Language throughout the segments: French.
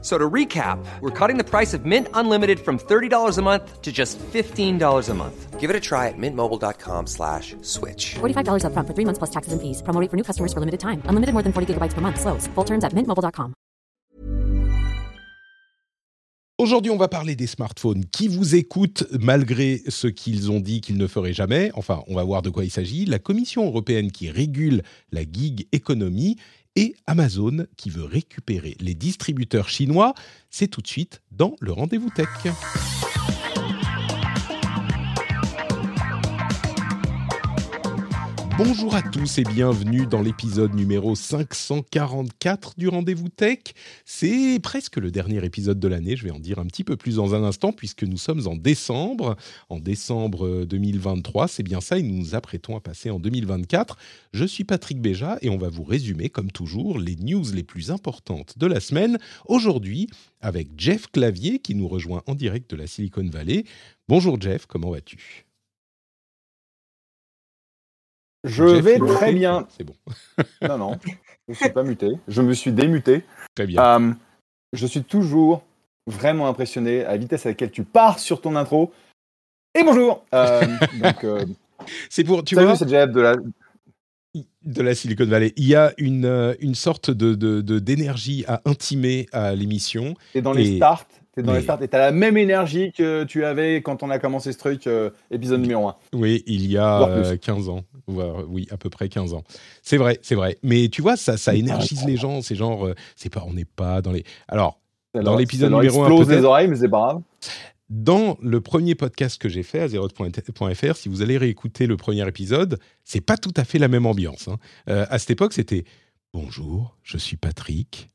So to recap, we're cutting the price of Mint Unlimited from $30 a month to just $15 a month. Give it a try at mintmobile.com slash switch. $45 upfront for three months plus taxes and fees. Promo rate for new customers for limited time. Unlimited more than 40 gigabytes per month. Slows. Full terms at mintmobile.com. Aujourd'hui, on va parler des smartphones qui vous écoutent malgré ce qu'ils ont dit qu'ils ne feraient jamais. Enfin, on va voir de quoi il s'agit. La Commission européenne qui régule la gig économie et Amazon qui veut récupérer les distributeurs chinois. C'est tout de suite dans le rendez-vous tech. Bonjour à tous et bienvenue dans l'épisode numéro 544 du Rendez-vous Tech. C'est presque le dernier épisode de l'année, je vais en dire un petit peu plus dans un instant puisque nous sommes en décembre, en décembre euh, 2023, c'est bien ça et nous nous apprêtons à passer en 2024. Je suis Patrick Béja et on va vous résumer comme toujours les news les plus importantes de la semaine. Aujourd'hui avec Jeff Clavier qui nous rejoint en direct de la Silicon Valley. Bonjour Jeff, comment vas-tu? Je Jeff, vais très bien. C'est bon, Non, non, je ne suis pas muté. Je me suis démuté. très bien. Euh, je suis toujours vraiment impressionné à la vitesse à laquelle tu pars sur ton intro. Et bonjour Euh, Donc, euh, c'est pour, tu salut, vois, c'est Jeff de la... de la Silicon Valley. Il y a une, une sorte de, de- de- d'énergie à intimer à l'émission. T'es dans les Et- starts. T'es dans mais- les starts et t'as la même énergie que tu avais quand on a commencé ce truc, euh, épisode numéro 1. Oui, il y a euh, 15 ans. Voire, oui, à peu près 15 ans. C'est vrai, c'est vrai. Mais tu vois, ça, ça énergise les gens. C'est genre, euh, c'est pas, on n'est pas dans les. Alors, Dans l'épisode numéro un, explose peut-être. les oreilles, mais c'est pas grave. dans le premier podcast que j'ai fait à zeroth.fr, si vous allez réécouter le premier épisode, c'est pas tout à fait la même ambiance. hein. Euh, à cette époque, c'était Bonjour, je suis Patrick.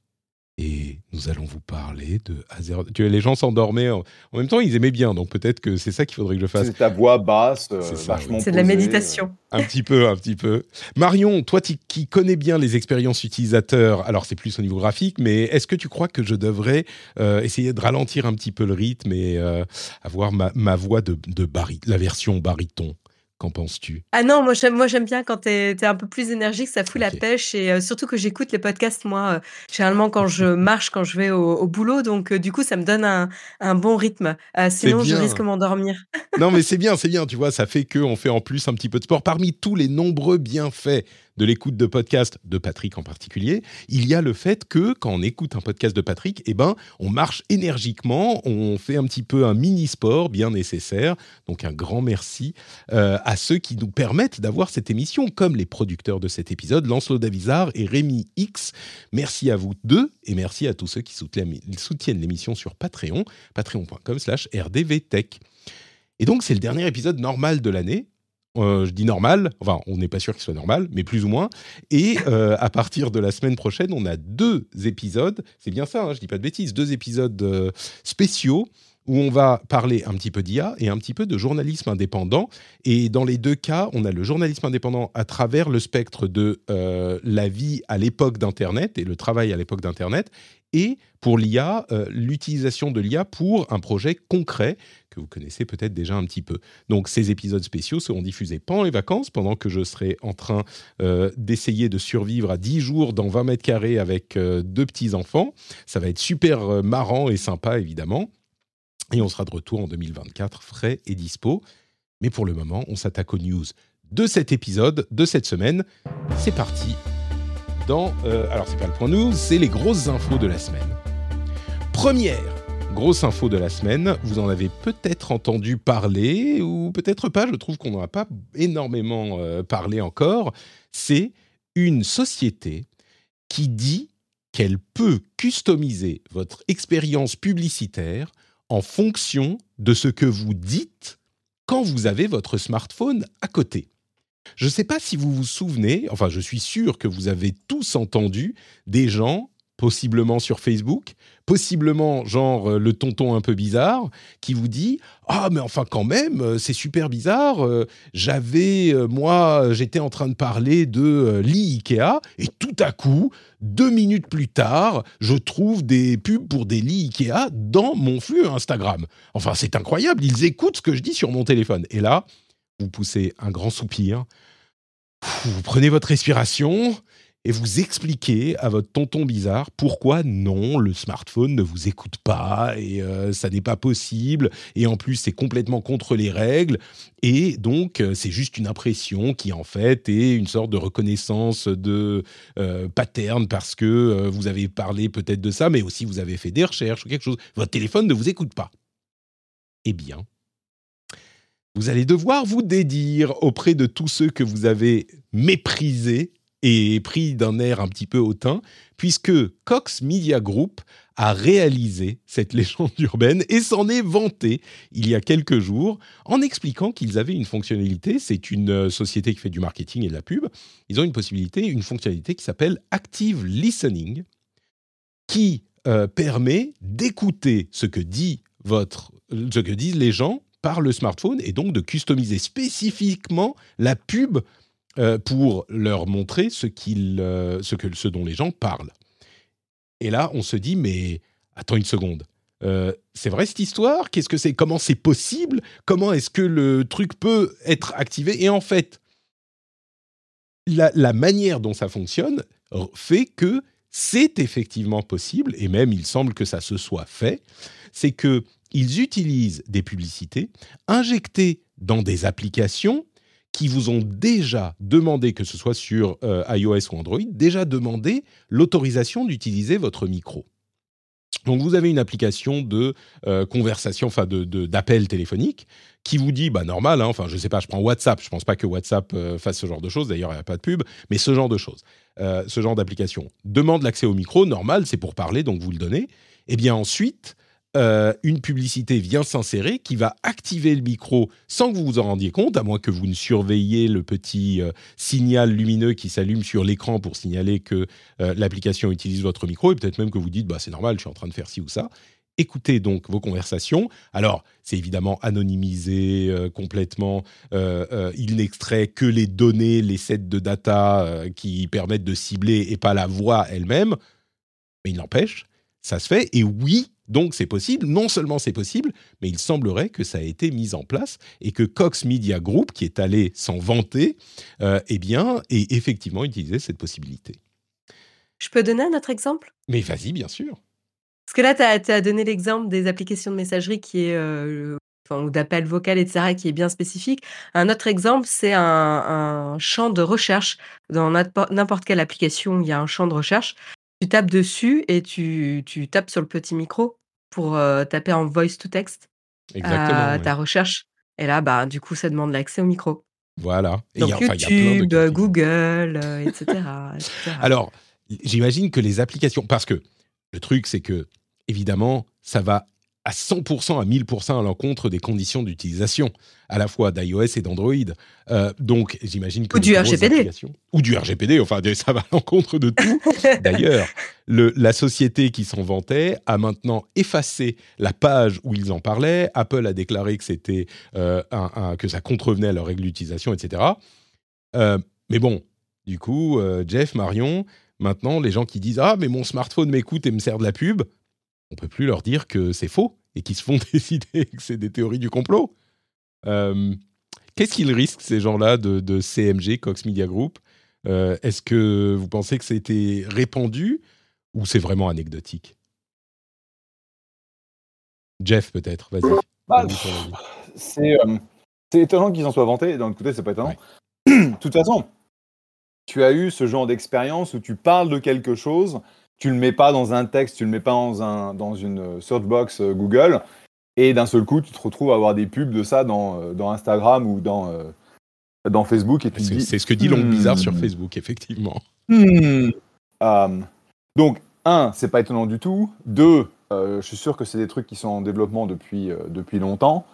Et nous allons vous parler de Azeroth. Tu vois, les gens s'endormaient. En... en même temps, ils aimaient bien. Donc peut-être que c'est ça qu'il faudrait que je fasse. C'est ta voix basse, euh, C'est ça, vachement C'est de la méditation. Un petit peu, un petit peu. Marion, toi qui, qui connais bien les expériences utilisateurs, alors c'est plus au niveau graphique, mais est-ce que tu crois que je devrais euh, essayer de ralentir un petit peu le rythme et euh, avoir ma, ma voix de, de bari- la version baryton Qu'en penses-tu? Ah non, moi j'aime, moi j'aime bien quand t'es es un peu plus énergique, ça fout la pêche et euh, surtout que j'écoute les podcasts moi euh, généralement quand je marche, quand je vais au, au boulot, donc euh, du coup ça me donne un, un bon rythme. Sinon je risque m'endormir. Non, mais c'est bien, c'est bien. Tu vois, ça fait qu'on fait en plus un petit peu de sport. Parmi tous les nombreux bienfaits de l'écoute de podcast, de Patrick en particulier, il y a le fait que quand on écoute un podcast de Patrick, eh ben, on marche énergiquement, on fait un petit peu un mini-sport bien nécessaire. Donc, un grand merci euh, à ceux qui nous permettent d'avoir cette émission, comme les producteurs de cet épisode, Lancelot Davizard et Rémi X. Merci à vous deux et merci à tous ceux qui soutiennent l'émission sur Patreon, patreon.com slash rdvtech. Et donc, c'est le dernier épisode normal de l'année. Euh, je dis normal, enfin, on n'est pas sûr qu'il soit normal, mais plus ou moins. Et euh, à partir de la semaine prochaine, on a deux épisodes. C'est bien ça, hein, je dis pas de bêtises. Deux épisodes euh, spéciaux où on va parler un petit peu d'IA et un petit peu de journalisme indépendant. Et dans les deux cas, on a le journalisme indépendant à travers le spectre de la vie à l'époque d'Internet et le travail à l'époque d'Internet. Et pour l'IA, euh, l'utilisation de l'IA pour un projet concret que vous connaissez peut-être déjà un petit peu. Donc ces épisodes spéciaux seront diffusés pendant les vacances, pendant que je serai en train euh, d'essayer de survivre à 10 jours dans 20 mètres carrés avec euh, deux petits-enfants. Ça va être super marrant et sympa, évidemment. Et on sera de retour en 2024, frais et dispo. Mais pour le moment, on s'attaque aux news de cet épisode, de cette semaine. C'est parti dans... euh, alors, c'est pas le point news, c'est les grosses infos de la semaine. Première grosse info de la semaine, vous en avez peut-être entendu parler, ou peut-être pas, je trouve qu'on n'en a pas énormément euh, parlé encore, c'est une société qui dit qu'elle peut customiser votre expérience publicitaire en fonction de ce que vous dites quand vous avez votre smartphone à côté. Je ne sais pas si vous vous souvenez, enfin je suis sûr que vous avez tous entendu des gens possiblement sur Facebook, possiblement genre euh, le tonton un peu bizarre qui vous dit ah mais enfin quand même euh, c'est super bizarre euh, j'avais moi j'étais en train de parler de lit Ikea et tout à coup deux minutes plus tard je trouve des pubs pour des lits Ikea dans mon flux Instagram enfin c'est incroyable ils écoutent ce que je dis sur mon téléphone. Et là vous poussez un grand soupir vous prenez votre respiration et vous expliquez à votre tonton bizarre pourquoi non, le smartphone ne vous écoute pas et euh, ça n'est pas possible et en plus c'est complètement contre les règles et donc euh, c'est juste une impression qui en fait est une sorte de reconnaissance de euh, pattern parce que vous avez parlé peut-être de ça mais aussi vous avez fait des recherches ou quelque chose. Votre téléphone ne vous écoute pas. Eh bien, vous allez devoir vous dédire auprès de tous ceux que vous avez méprisés et pris d'un air un petit peu hautain, puisque Cox Media Group a réalisé cette légende urbaine et s'en est vanté il y a quelques jours en expliquant qu'ils avaient une fonctionnalité, c'est une euh, société qui fait du marketing et de la pub, ils ont une possibilité, une fonctionnalité qui s'appelle Active Listening, qui euh, permet d'écouter ce que dit ce que disent les gens par le smartphone et donc de customiser spécifiquement la pub euh, pour leur montrer ce, euh, ce, que, ce dont les gens parlent. Et là, on se dit, mais attends une seconde. Euh, c'est vrai cette histoire? Qu'est-ce que c'est? Comment c'est possible? Comment est-ce que le truc peut être activé? Et en fait, la, la, manière dont ça fonctionne fait que c'est effectivement possible, et même il semble que ça se soit fait, c'est que ils utilisent des publicités injectées dans des applications qui vous ont déjà demandé, que ce soit sur euh, iOS ou Android, déjà demandé l'autorisation d'utiliser votre micro. Donc vous avez une application de euh, conversation, enfin de, d'appel téléphonique, qui vous dit, bah normal, hein, enfin je sais pas, je prends WhatsApp, je pense pas que WhatsApp euh, fasse ce genre de choses, d'ailleurs il n'y a pas de pub, mais ce genre de choses, ce genre d'application demande l'accès au micro, normal, c'est pour parler, donc vous le donnez. Et eh bien ensuite, euh, une publicité vient s'insérer qui va activer le micro sans que vous vous en rendiez compte, à moins que vous ne surveilliez le petit euh, signal lumineux qui s'allume sur l'écran pour signaler que euh, l'application utilise votre micro, et peut-être même que vous dites, bah, c'est normal, je suis en train de faire ci ou ça. Écoutez donc vos conversations. Alors, c'est évidemment anonymisé complètement. il n'extrait que les données, les sets de data qui permettent de cibler et pas la voix elle-même. Mais il n'empêche, ça se fait. Et oui, donc c'est possible, non seulement c'est possible, mais il semblerait que ça a été mis en place et que Cox Media Group, qui est allé s'en vanter, euh, eh bien, ait effectivement utilisé cette possibilité. Je peux donner un autre exemple? Mais vas-y, bien sûr. Parce que là, tu as, donné l'exemple des applications de messagerie qui est, euh, ou d'appel vocal, etc., qui est bien spécifique. Un autre exemple, c'est un, un champ de recherche. Dans n'importe quelle application, il y a un champ de recherche. Tu tapes dessus et tu tu tapes sur le petit micro pour, euh, taper en voice to text, Exactement, ta recherche et là, bah, du coup, ça demande l'accès au micro. Voilà Donc YouTube, Google, etc., Alors, j'imagine que les applications parce que le truc, c'est que évidemment, ça va à 100%, à 1000% à l'encontre des conditions d'utilisation, à la fois d'iOS et d'Android. Euh, donc, j'imagine que... Ou du RGPD. Ou du RGPD, enfin, ça va à l'encontre de tout. D'ailleurs, la société qui s'en vantait a maintenant effacé la page où ils en parlaient. Apple a déclaré que, c'était, euh, un, que ça contrevenait à leur règle d'utilisation, etc. Euh, mais bon, du coup, Jeff, Marion, maintenant, les gens qui disent « Ah, mais mon smartphone m'écoute et me sert de la pub », on peut plus leur dire que c'est faux et qu'ils se font décider que c'est des théories du complot. Euh, qu'est-ce qu'ils risquent, ces gens-là, de, CMG, Cox Media Group? Euh, Est-ce que vous pensez que c'était répandu ou c'est vraiment anecdotique? Jeff, peut-être, vas-y. Bah, euh, c'est étonnant qu'ils en soient vantés. D'un côté, c'est pas étonnant. De toute façon, tu as eu ce genre d'expérience où tu parles de quelque chose tu le mets pas dans un texte, tu le mets pas dans, un, dans une search box euh, Google, et d'un seul coup, tu te retrouves à avoir des pubs de ça dans, euh, dans Instagram ou dans, euh, dans Facebook. C'est ce que dit Long Bizarre sur hmm. Facebook, effectivement. Hmm. donc, un, c'est pas étonnant du tout. Deux, je suis sûr que c'est des trucs qui sont en développement depuis, depuis longtemps.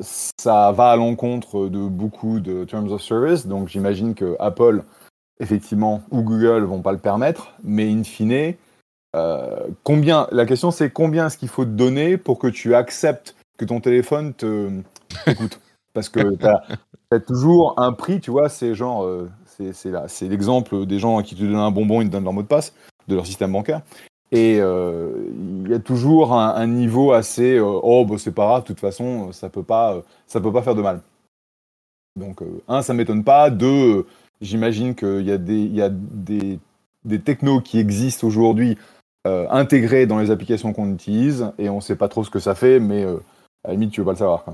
ça va à l'encontre de beaucoup de terms of service, donc j'imagine que Apple effectivement, ou Google vont pas le permettre, mais in fine, euh, combien La question, c'est combien est-ce qu'il faut te donner pour que tu acceptes que ton téléphone te t'écoute? Parce que tu as, toujours un prix, tu vois, c'est genre, euh, c'est- l'exemple des gens qui te donnent un bonbon, ils te donnent leur mot de passe de leur système bancaire. Et euh, il y a toujours un, niveau assez, euh, oh, bah, c'est pas grave, de toute façon, ça peut pas, ça peut pas faire de mal. Donc, un, ça m'étonne pas. Deux, j'imagine qu'il y a des, il y a des, des technos qui existent aujourd'hui euh, intégrés dans les applications qu'on utilise et on sait pas trop ce que ça fait, mais euh, à la limite, tu veux pas le savoir.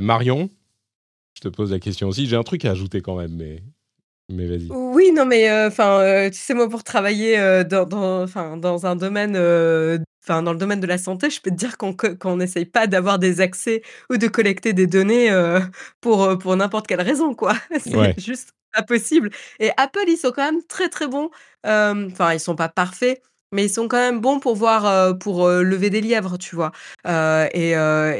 Marion, je te pose la question aussi. J'ai un truc à ajouter quand même, mais, mais vas-y. Oui, non, mais euh, enfin, euh, tu sais, moi, pour travailler euh, dans, dans, dans un domaine, enfin, dans le domaine de la santé, je peux te dire qu'on qu'on n'essaye pas d'avoir des accès ou de collecter des données pour, pour n'importe quelle raison, quoi. C'est Ouais. juste pas possible. Et Apple, ils sont quand même très, très bons. Enfin, ils sont pas parfaits. Mais ils sont quand même bons pour voir, euh, pour euh, lever des lièvres, tu vois. Euh, et,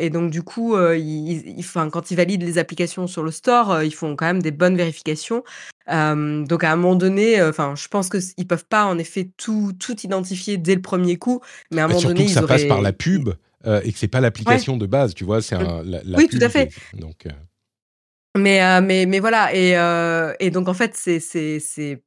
et donc, du coup, ils, ils- quand ils valident les applications sur le store, ils font quand même des bonnes vérifications. Euh, donc à un moment donné, euh, enfin, je pense que s- ils peuvent pas en effet tout tout identifier dès le premier coup, mais à un Bah, moment surtout donné, que ils ça passe par la pub euh, et que c'est pas l'application de base, tu vois, c'est un, la, la Oui, pub tout à fait. Donc, Mais mais mais voilà et et donc en fait c'est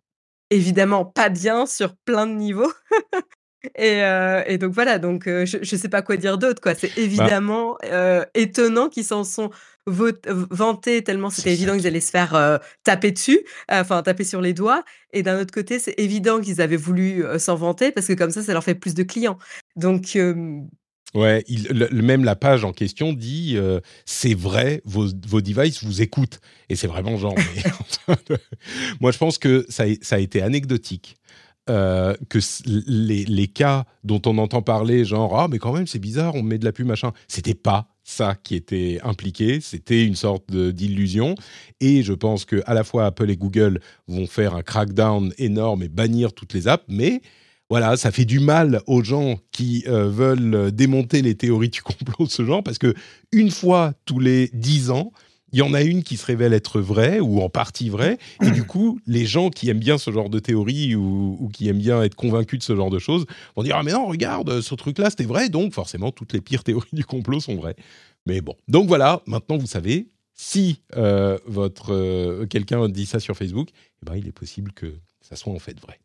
évidemment pas bien sur plein de niveaux. Et, euh, et donc voilà, donc euh, je, je sais pas quoi dire d'autre, quoi. C'est Bah évidemment euh, étonnant qu'ils s'en sont vantés tellement c'était évident qu'ils qui- allaient se faire taper dessus, enfin taper sur les doigts. Et d'un autre côté, c'est évident qu'ils avaient voulu s'en vanter parce que comme ça, ça leur fait plus de clients. Donc Ouais, il, le- même la page en question dit euh, c'est vrai, vos, vos devices vous écoutent. Et c'est vraiment genre. mais- Moi, je pense que ça, ça a été anecdotique. Euh, que les, les cas dont on entend parler, genre ah mais quand même c'est bizarre, on met de la pub machin, c'était pas ça qui était impliqué, c'était une sorte d'illusion. Et je pense que à la fois Apple et Google vont faire un crackdown énorme et bannir toutes les apps, mais voilà, ça fait du mal aux gens qui euh, veulent démonter les théories du complot de ce genre, parce que une fois tous les dix ans, il y en a une qui se révèle être vraie ou en partie vraie, et du coup, les gens qui aiment bien ce genre de théorie ou, qui aiment bien être convaincus de ce genre de choses vont dire ah mais non regarde ce truc-là c'était vrai, donc forcément toutes les pires théories du complot sont vraies. Mais bon, donc voilà, maintenant vous savez, si euh, votre euh, quelqu'un dit ça sur Facebook, eh ben il est possible que ça soit en fait vrai.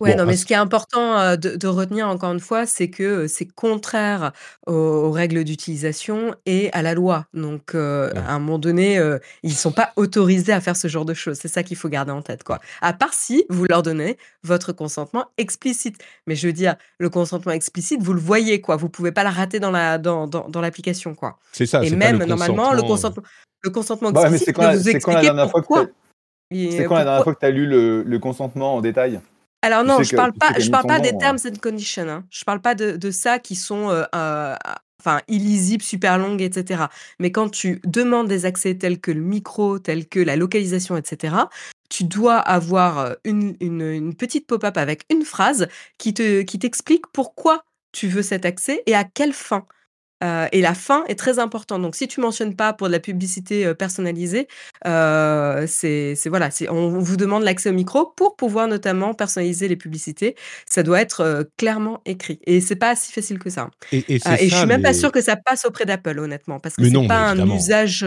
Ouais, Bon, non, mais ce qui est important euh, de, de retenir encore une fois, c'est que euh, c'est contraire aux, aux règles d'utilisation et à la loi. Donc, euh, Ouais. à un moment donné, euh, ils ne sont pas autorisés à faire ce genre de choses. C'est ça qu'il faut garder en tête, quoi. À part si vous leur donnez votre consentement explicite. Mais je veux dire, le consentement explicite, vous le voyez, quoi. Vous pouvez pas la rater dans la dans, dans, dans l'application, quoi. C'est ça, et pas même le normalement, le consentement, le consentement Bah ouais, mais explicite c'est quand, la- vous quand la dernière fois que pourquoi. fois tu as lu le, le consentement en détail? Alors non, je que- parle pas, je parle pas des terms and conditions. hein. Je parle pas de, de ça qui sont, euh, euh, enfin, illisibles, super longues, etc. Mais quand tu demandes des accès tels que le micro, tels que la localisation, etc. Tu dois avoir euh, une, une, une petite pop-up avec une phrase qui te, qui t'explique pourquoi tu veux cet accès et à quelle fin. Euh, et la fin est très importante. Donc, si tu mentionnes pas pour de la publicité euh, personnalisée, euh, c'est voilà, on vous demande l'accès au micro pour pouvoir notamment personnaliser les publicités. Ça doit être clairement écrit. Et c'est pas si facile que ça. Et, et et je suis même pas sûre que ça passe auprès d'Apple, honnêtement, parce que c'est pas un usage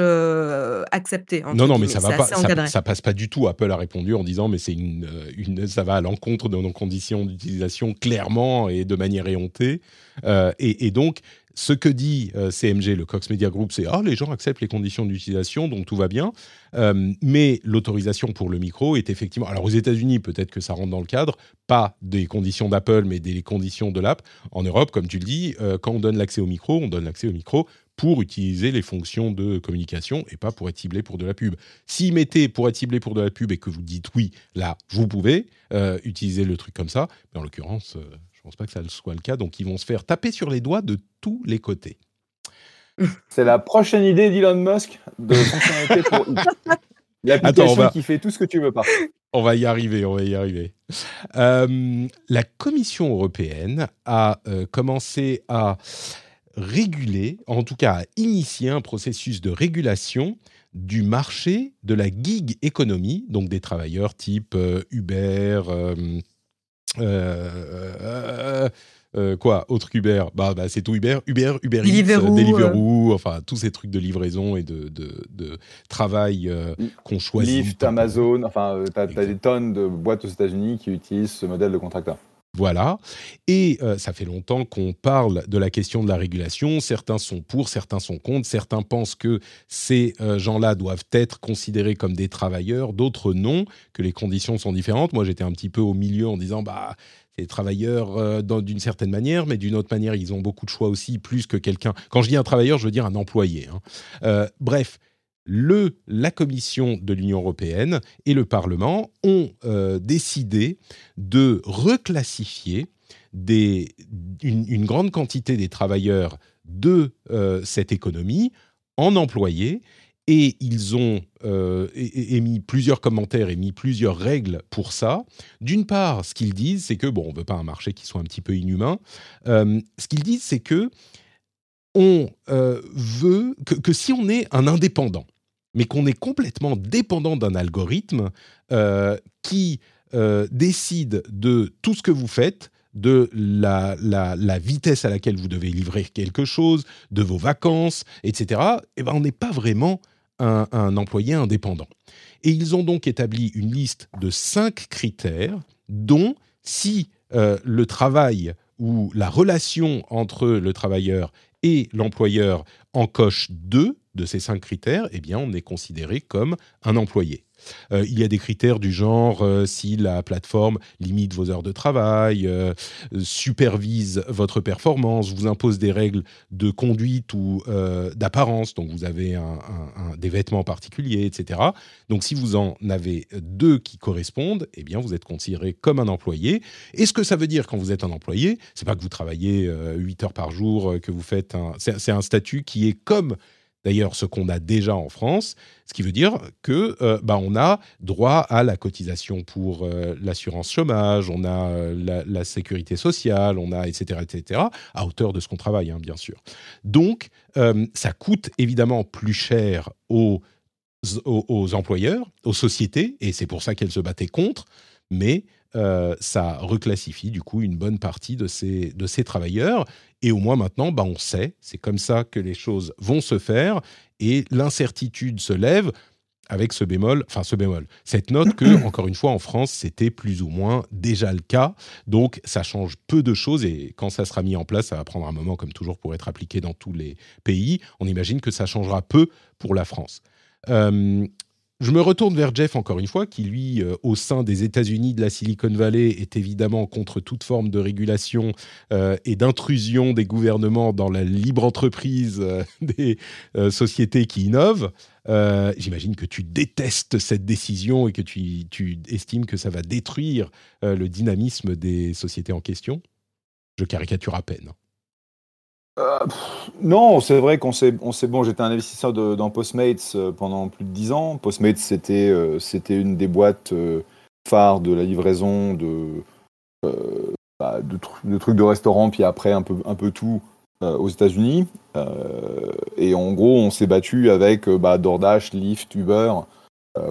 accepté. Non, non, mais ça va pas, ça, passe pas du tout. Apple a répondu en disant, mais c'est une, une, ça va à l'encontre de nos conditions d'utilisation clairement et de manière éhontée. Et, et donc, ce que dit euh, CMG, le Cox Media Group, c'est ah les gens acceptent les conditions d'utilisation, donc tout va bien. Euh, mais l'autorisation pour le micro est effectivement. Alors aux États-Unis, peut-être que ça rentre dans le cadre, pas des conditions d'Apple, mais des conditions de l'app. En Europe, comme tu le dis, euh, quand on donne l'accès au micro, on donne l'accès au micro pour utiliser les fonctions de communication et pas pour être ciblé pour de la pub. S'ils mettaient pour être ciblé pour de la pub et que vous dites oui, là, vous pouvez utiliser le truc comme ça, mais en l'occurrence, pense pas que ça soit le cas, donc ils vont se faire taper sur les doigts de tous les côtés. C'est la prochaine idée d'Elon Musk de fonctionnalité pour L'application va- qui fait tout ce que tu veux pas. On va y arriver, on va y arriver. Euh, la Commission européenne a euh, commencé à réguler, en tout cas à initier un processus de régulation du marché de la gig économie, donc des travailleurs type euh, Uber, euh, euh, euh, quoi autre qu'Uber? Bah, bah, c'est tout Uber Uber Uber Eats, Deliveroo, Deliveroo enfin tous ces trucs de livraison et de, de, de travail euh, qu'on choisit Lyft, Amazon, enfin, tu as, Exact. des tonnes de boîtes aux États-Unis qui utilisent ce modèle de contracteur. Voilà. Et euh, ça fait longtemps qu'on parle de la question de la régulation. Certains sont pour, certains sont contre. Certains pensent que ces euh, gens-là doivent être considérés comme des travailleurs, d'autres non, que les conditions sont différentes. Moi, j'étais un petit peu au milieu en disant, bah, des travailleurs euh, d'une certaine manière, mais d'une autre manière, ils ont beaucoup de choix aussi, plus que quelqu'un. Quand je dis un travailleur, je veux dire un employé. hein. Bref. Le, la Commission de l'Union européenne et le Parlement ont euh, décidé de reclassifier des, une, grande quantité des travailleurs de euh, cette économie en employés et ils ont euh, émis plusieurs commentaires, émis plusieurs règles pour ça. D'une part, ce qu'ils disent, c'est que, bon, on ne veut pas un marché qui soit un petit peu inhumain, ce qu'ils disent, c'est que on veut que si on est un indépendant, mais qu'on est complètement dépendant d'un algorithme euh, qui euh, décide de tout ce que vous faites, de la, vitesse à laquelle vous devez livrer quelque chose, de vos vacances, etc., eh ben, on n'est pas vraiment un, employé indépendant. Et ils ont donc établi une liste de cinq critères, dont si euh, le travail ou la relation entre le travailleur et l'employeur en coche deux de ces cinq critères, eh bien, on est considéré comme un employé. Euh, il y a des critères du genre euh, si la plateforme limite vos heures de travail, euh, supervise votre performance, vous impose des règles de conduite ou d'apparence, donc vous avez des vêtements particuliers, etc. Donc si vous en avez deux qui correspondent, eh bien vous êtes considéré comme un employé. Et ce que ça veut dire quand vous êtes un employé, c'est pas que vous travaillez euh, 8 heures par jour, que vous faites un... C'est un statut qui est comme d'ailleurs ce qu'on a déjà en France, ce qui veut dire que euh, bah, on a droit à la cotisation pour euh, l'assurance chômage, on a euh, la, sécurité sociale, on a etc etc à hauteur de ce qu'on travaille hein, bien sûr. Donc ça coûte évidemment plus cher aux, aux, aux employeurs, aux sociétés, et c'est pour ça qu'elles se battaient contre, mais euh, ça reclassifie du coup une bonne partie de ces, de ces travailleurs. Et au moins maintenant, bah, on sait, c'est comme ça que les choses vont se faire, et l'incertitude se lève avec ce bémol, enfin ce bémol, cette note que, encore une fois, en France, c'était plus ou moins déjà le cas. Donc, ça change peu de choses et quand ça sera mis en place, ça va prendre un moment, comme toujours, pour être appliqué dans tous les pays. On imagine que ça changera peu pour la France. Euh, je me retourne vers Jeff encore une fois, qui lui, euh, au sein des États-Unis de la Silicon Valley, est évidemment contre toute forme de régulation euh, et d'intrusion des gouvernements dans la libre entreprise euh, des sociétés qui innovent. J'imagine que tu détestes cette décision et que tu, estimes que ça va détruire le dynamisme des sociétés en question. Je caricature à peine. Non, c'est vrai qu'on sait, on sait bon, j'étais un investisseur de- dans Postmates euh, pendant plus de 10 ans. Postmates, c'était euh, c'était une des boîtes euh, phares de la livraison de, bah, de, tru- de trucs de restaurant, puis après un peu, un peu tout aux États-Unis. Et en gros, on s'est battu avec bah, DoorDash, Lyft, Uber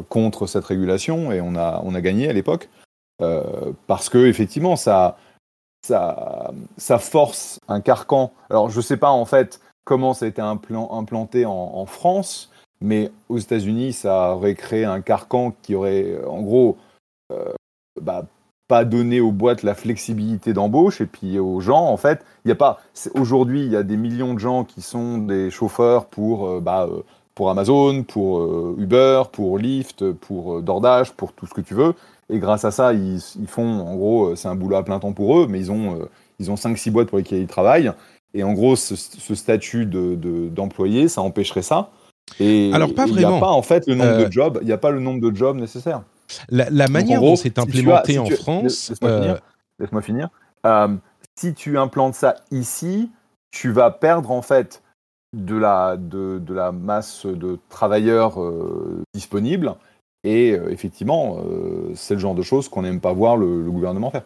contre cette régulation et on a, on a gagné à l'époque. Parce que effectivement, ça, ça, force un carcan. Alors, je sais pas en fait comment ça a été implan- implanté en, France, mais aux États-Unis, ça aurait créé un carcan qui aurait, en gros, euh, bah, pas donné aux boîtes la flexibilité d'embauche et puis aux gens, en fait, il y a pas. Aujourd'hui, il y a des millions de gens qui sont des chauffeurs pour, euh, bah, euh, Amazon, pour Uber, pour Lyft, pour DoorDash, pour tout ce que tu veux. Et grâce à ça, ils, ils font, en gros, euh, c'est un boulot à plein temps pour eux, mais ils ont, euh, ils ont 5-6 boîtes pour lesquelles ils travaillent. Et en gros, ce, ce statut de- de- d'employé, ça empêcherait ça. Et Alors, pas et Il n'y a vraiment. pas, en fait, le nombre Euh, de jobs, il n'y a pas le nombre de jobs nécessaires. La, manière gros, dont c'est si tu as- implémenté si en France, Laisse-moi euh, finir. Euh, si tu implantes ça ici, tu vas perdre en fait de la, de, de la masse de travailleurs euh, disponibles. Et euh, effectivement, euh, c'est le genre de choses qu'on n'aime pas voir le, gouvernement faire.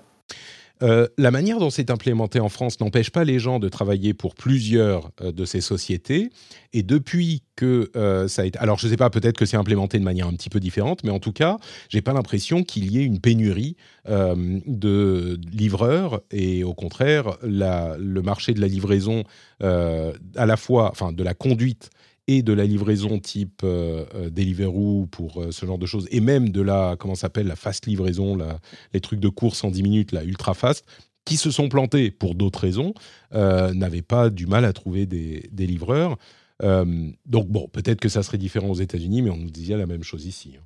Euh, la manière dont c'est implémenté en France n'empêche pas les gens de travailler pour plusieurs de ces sociétés. Et depuis que ça a été, alors je ne sais pas, peut-être que c'est implémenté de manière un petit peu différente, mais en tout cas, j'ai pas l'impression qu'il y ait une pénurie de livreurs. Et au contraire, le marché de la livraison, à la fois, enfin de la conduite et de la livraison type euh, euh, Deliveroo pour euh, ce genre de choses, et même de la, comment s'appelle, la fast livraison, la, les trucs de course en 10 minutes, la ultra fast, qui se sont plantés pour d'autres raisons, n'avaient pas du mal à trouver des, des livreurs. donc bon, peut-être que ça serait différent aux États-Unis, mais on nous disait la même chose ici. Hein.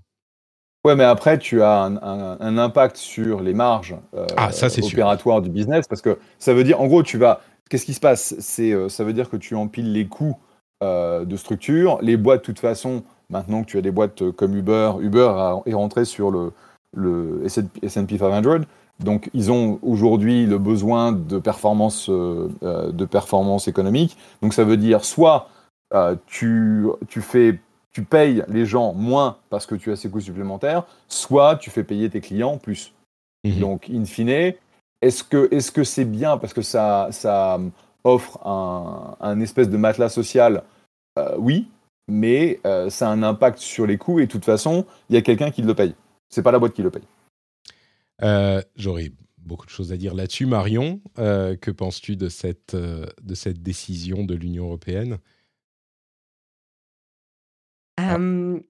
Ouais, mais après, tu as un, un, impact sur les marges ah, ça, opératoires du business, parce que ça veut dire, en gros, tu vas... Qu'est-ce qui se passe? C'est, Ça veut dire que tu empiles les coûts euh, de structure. Les boîtes, de toute façon, maintenant que tu as des boîtes euh, comme Uber, Uber est rentré sur le, le S&P 500. Donc, ils ont aujourd'hui le besoin de performance, euh, de performance économique. Donc, ça veut dire soit tu, tu, fais, tu payes les gens moins parce que tu as ces coûts supplémentaires, soit tu fais payer tes clients plus. Mhm. Donc, in fine, est-ce que c'est -ce c'est bien? Parce que ça, ça offre un, espèce de matelas social, euh, oui, mais euh, ça a un impact sur les coûts et de toute façon, il y a quelqu'un qui le paye. C'est pas la boîte qui le paye. Euh, j'aurais beaucoup de choses à dire là-dessus. Marion, que penses-tu de cette, de cette décision de l'Union européenne? Bonne,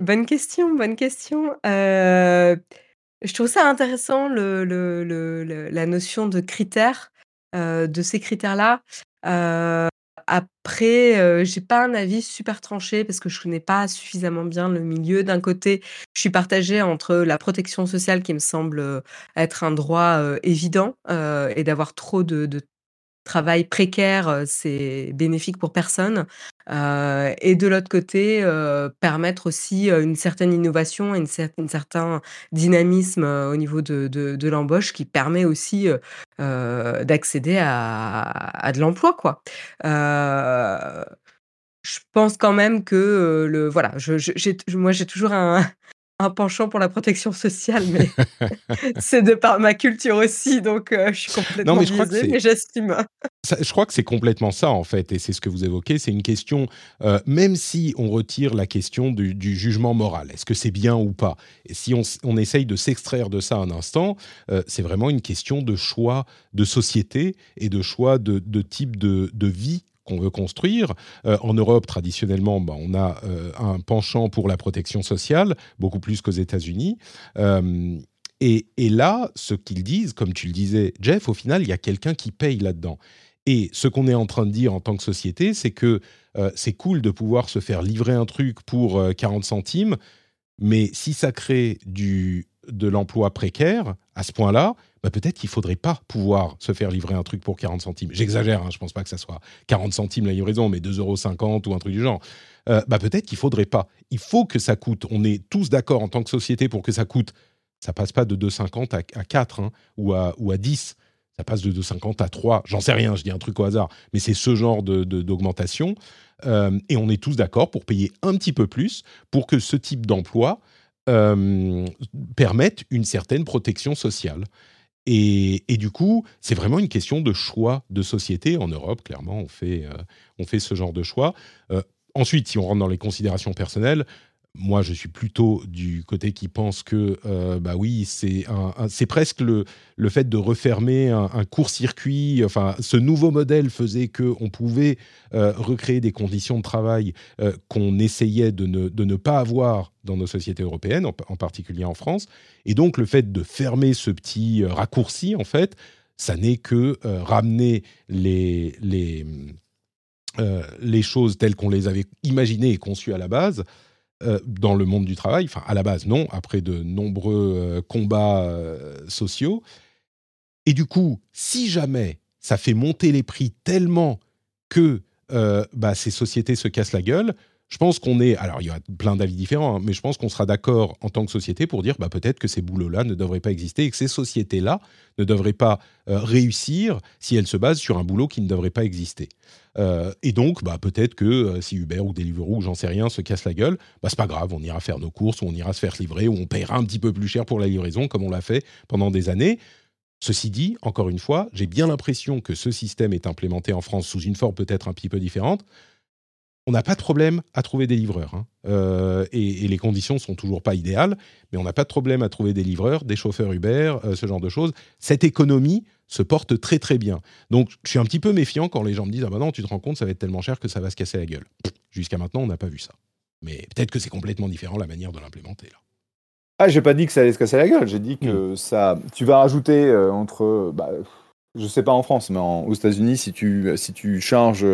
bonne question, bonne question. je trouve ça intéressant, le, le, la notion de critères de ces critères-là. après, j'ai pas un avis super tranché parce que je connais pas suffisamment bien le milieu. D'un côté, je suis partagée entre la protection sociale qui me semble être un droit évident et d'avoir trop de, de travail précaire, c'est bénéfique pour personne. et de l'autre côté, permettre aussi une certaine innovation et une un certain dynamisme au niveau de, de, l'embauche qui permet aussi d'accéder à, à, de l'emploi. quoi. je pense quand même que le voilà, je, moi j'ai toujours un, un penchant pour la protection sociale, mais c'est de par ma culture aussi, donc euh, je suis complètement non, mais je biaisée, mais j'estime. je crois que c'est complètement ça, en fait, et c'est ce que vous évoquez, c'est une question, euh, même si on retire la question du, jugement moral, est-ce que c'est bien ou pas Et si on, on essaye de s'extraire de ça un instant, euh, c'est vraiment une question de choix de société et de choix de, de type de, de vie qu'on veut construire. Euh, en Europe, traditionnellement, bah, on a euh, un penchant pour la protection sociale, beaucoup plus qu'aux États-Unis. Euh, et, là, ce qu'ils disent, comme tu le disais, Jeff, au final, il y a quelqu'un qui paye là-dedans. Et ce qu'on est en train de dire en tant que société, c'est que c'est cool de pouvoir se faire livrer un truc pour 40 centimes, mais si ça crée du, de l'emploi précaire à ce point-là, bah, peut-être qu'il faudrait pas pouvoir se faire livrer un truc pour 40 centimes. J'exagère, hein, je pense pas que ça soit 40 centimes la livraison, mais 2,50 euros ou un truc du genre. Euh, bah, peut-être qu'il faudrait pas. Il faut que ça coûte. On est tous d'accord en tant que société pour que ça coûte. Ça passe pas de 2,50 à, à 4 hein, ou, à, ou à 10. Ça passe de 2,50 à 3. J'en sais rien, je dis un truc au hasard. Mais c'est ce genre d'augmentation. De, euh, et on est tous d'accord pour payer un petit peu plus pour que ce type d'emploi euh, permette une certaine protection sociale. Et, du coup, c'est vraiment une question de choix de société. En Europe, clairement, on fait, euh, on fait ce genre de choix. Euh, ensuite, si on rentre dans les considérations personnelles, moi, je suis plutôt du côté qui pense que, euh, bah oui, c'est presque le, fait de refermer un, court-circuit. Enfin, ce nouveau modèle faisait que on pouvait euh, recréer des conditions de travail euh, qu'on essayait de ne, pas avoir dans nos sociétés européennes, en, particulier en France. Et donc, le fait de fermer ce petit raccourci, en fait, ça n'est que ramener les choses telles qu'on les avait imaginées et conçues à la base euh, dans le monde du travail. Enfin, à la base, non, après de nombreux euh, combats euh, sociaux. Et du coup, si jamais ça fait monter les prix tellement que bah, ces sociétés se cassent la gueule, je pense qu'on est, alors il y a plein d'avis différents, hein, mais je pense qu'on sera d'accord en tant que société pour dire bah, peut-être que ces boulots-là ne devraient pas exister et que ces sociétés-là ne devraient pas euh, réussir si elles se basent sur un boulot qui ne devrait pas exister. Euh, et donc, bah, peut-être que euh, si Uber ou Deliveroo, j'en sais rien, se casse la gueule, bah, c'est pas grave, on ira faire nos courses, ou on ira se faire livrer, ou on payera un petit peu plus cher pour la livraison, comme on l'a fait pendant des années. Ceci dit, encore une fois, j'ai bien l'impression que ce système est implémenté en France sous une forme peut-être un petit peu différente. On n'a pas de problème à trouver des livreurs. hein. Euh, et, et les conditions sont toujours pas idéales, mais on n'a pas de problème à trouver des livreurs, des chauffeurs Uber, euh, ce genre de choses. Cette économie se porte très très bien. Donc je suis un petit peu méfiant quand les gens me disent Ah bah non, tu te rends compte, ça va être tellement cher que ça va se casser la gueule. Jusqu'à maintenant, on n'a pas vu ça. Mais peut-être que c'est complètement différent la manière de l'implémenter là. Ah, j'ai pas dit que ça allait se casser la gueule. J'ai dit que ça. Tu vas rajouter euh, entre. Bah, je sais pas en France, mais en- aux États-Unis, si tu, si tu charges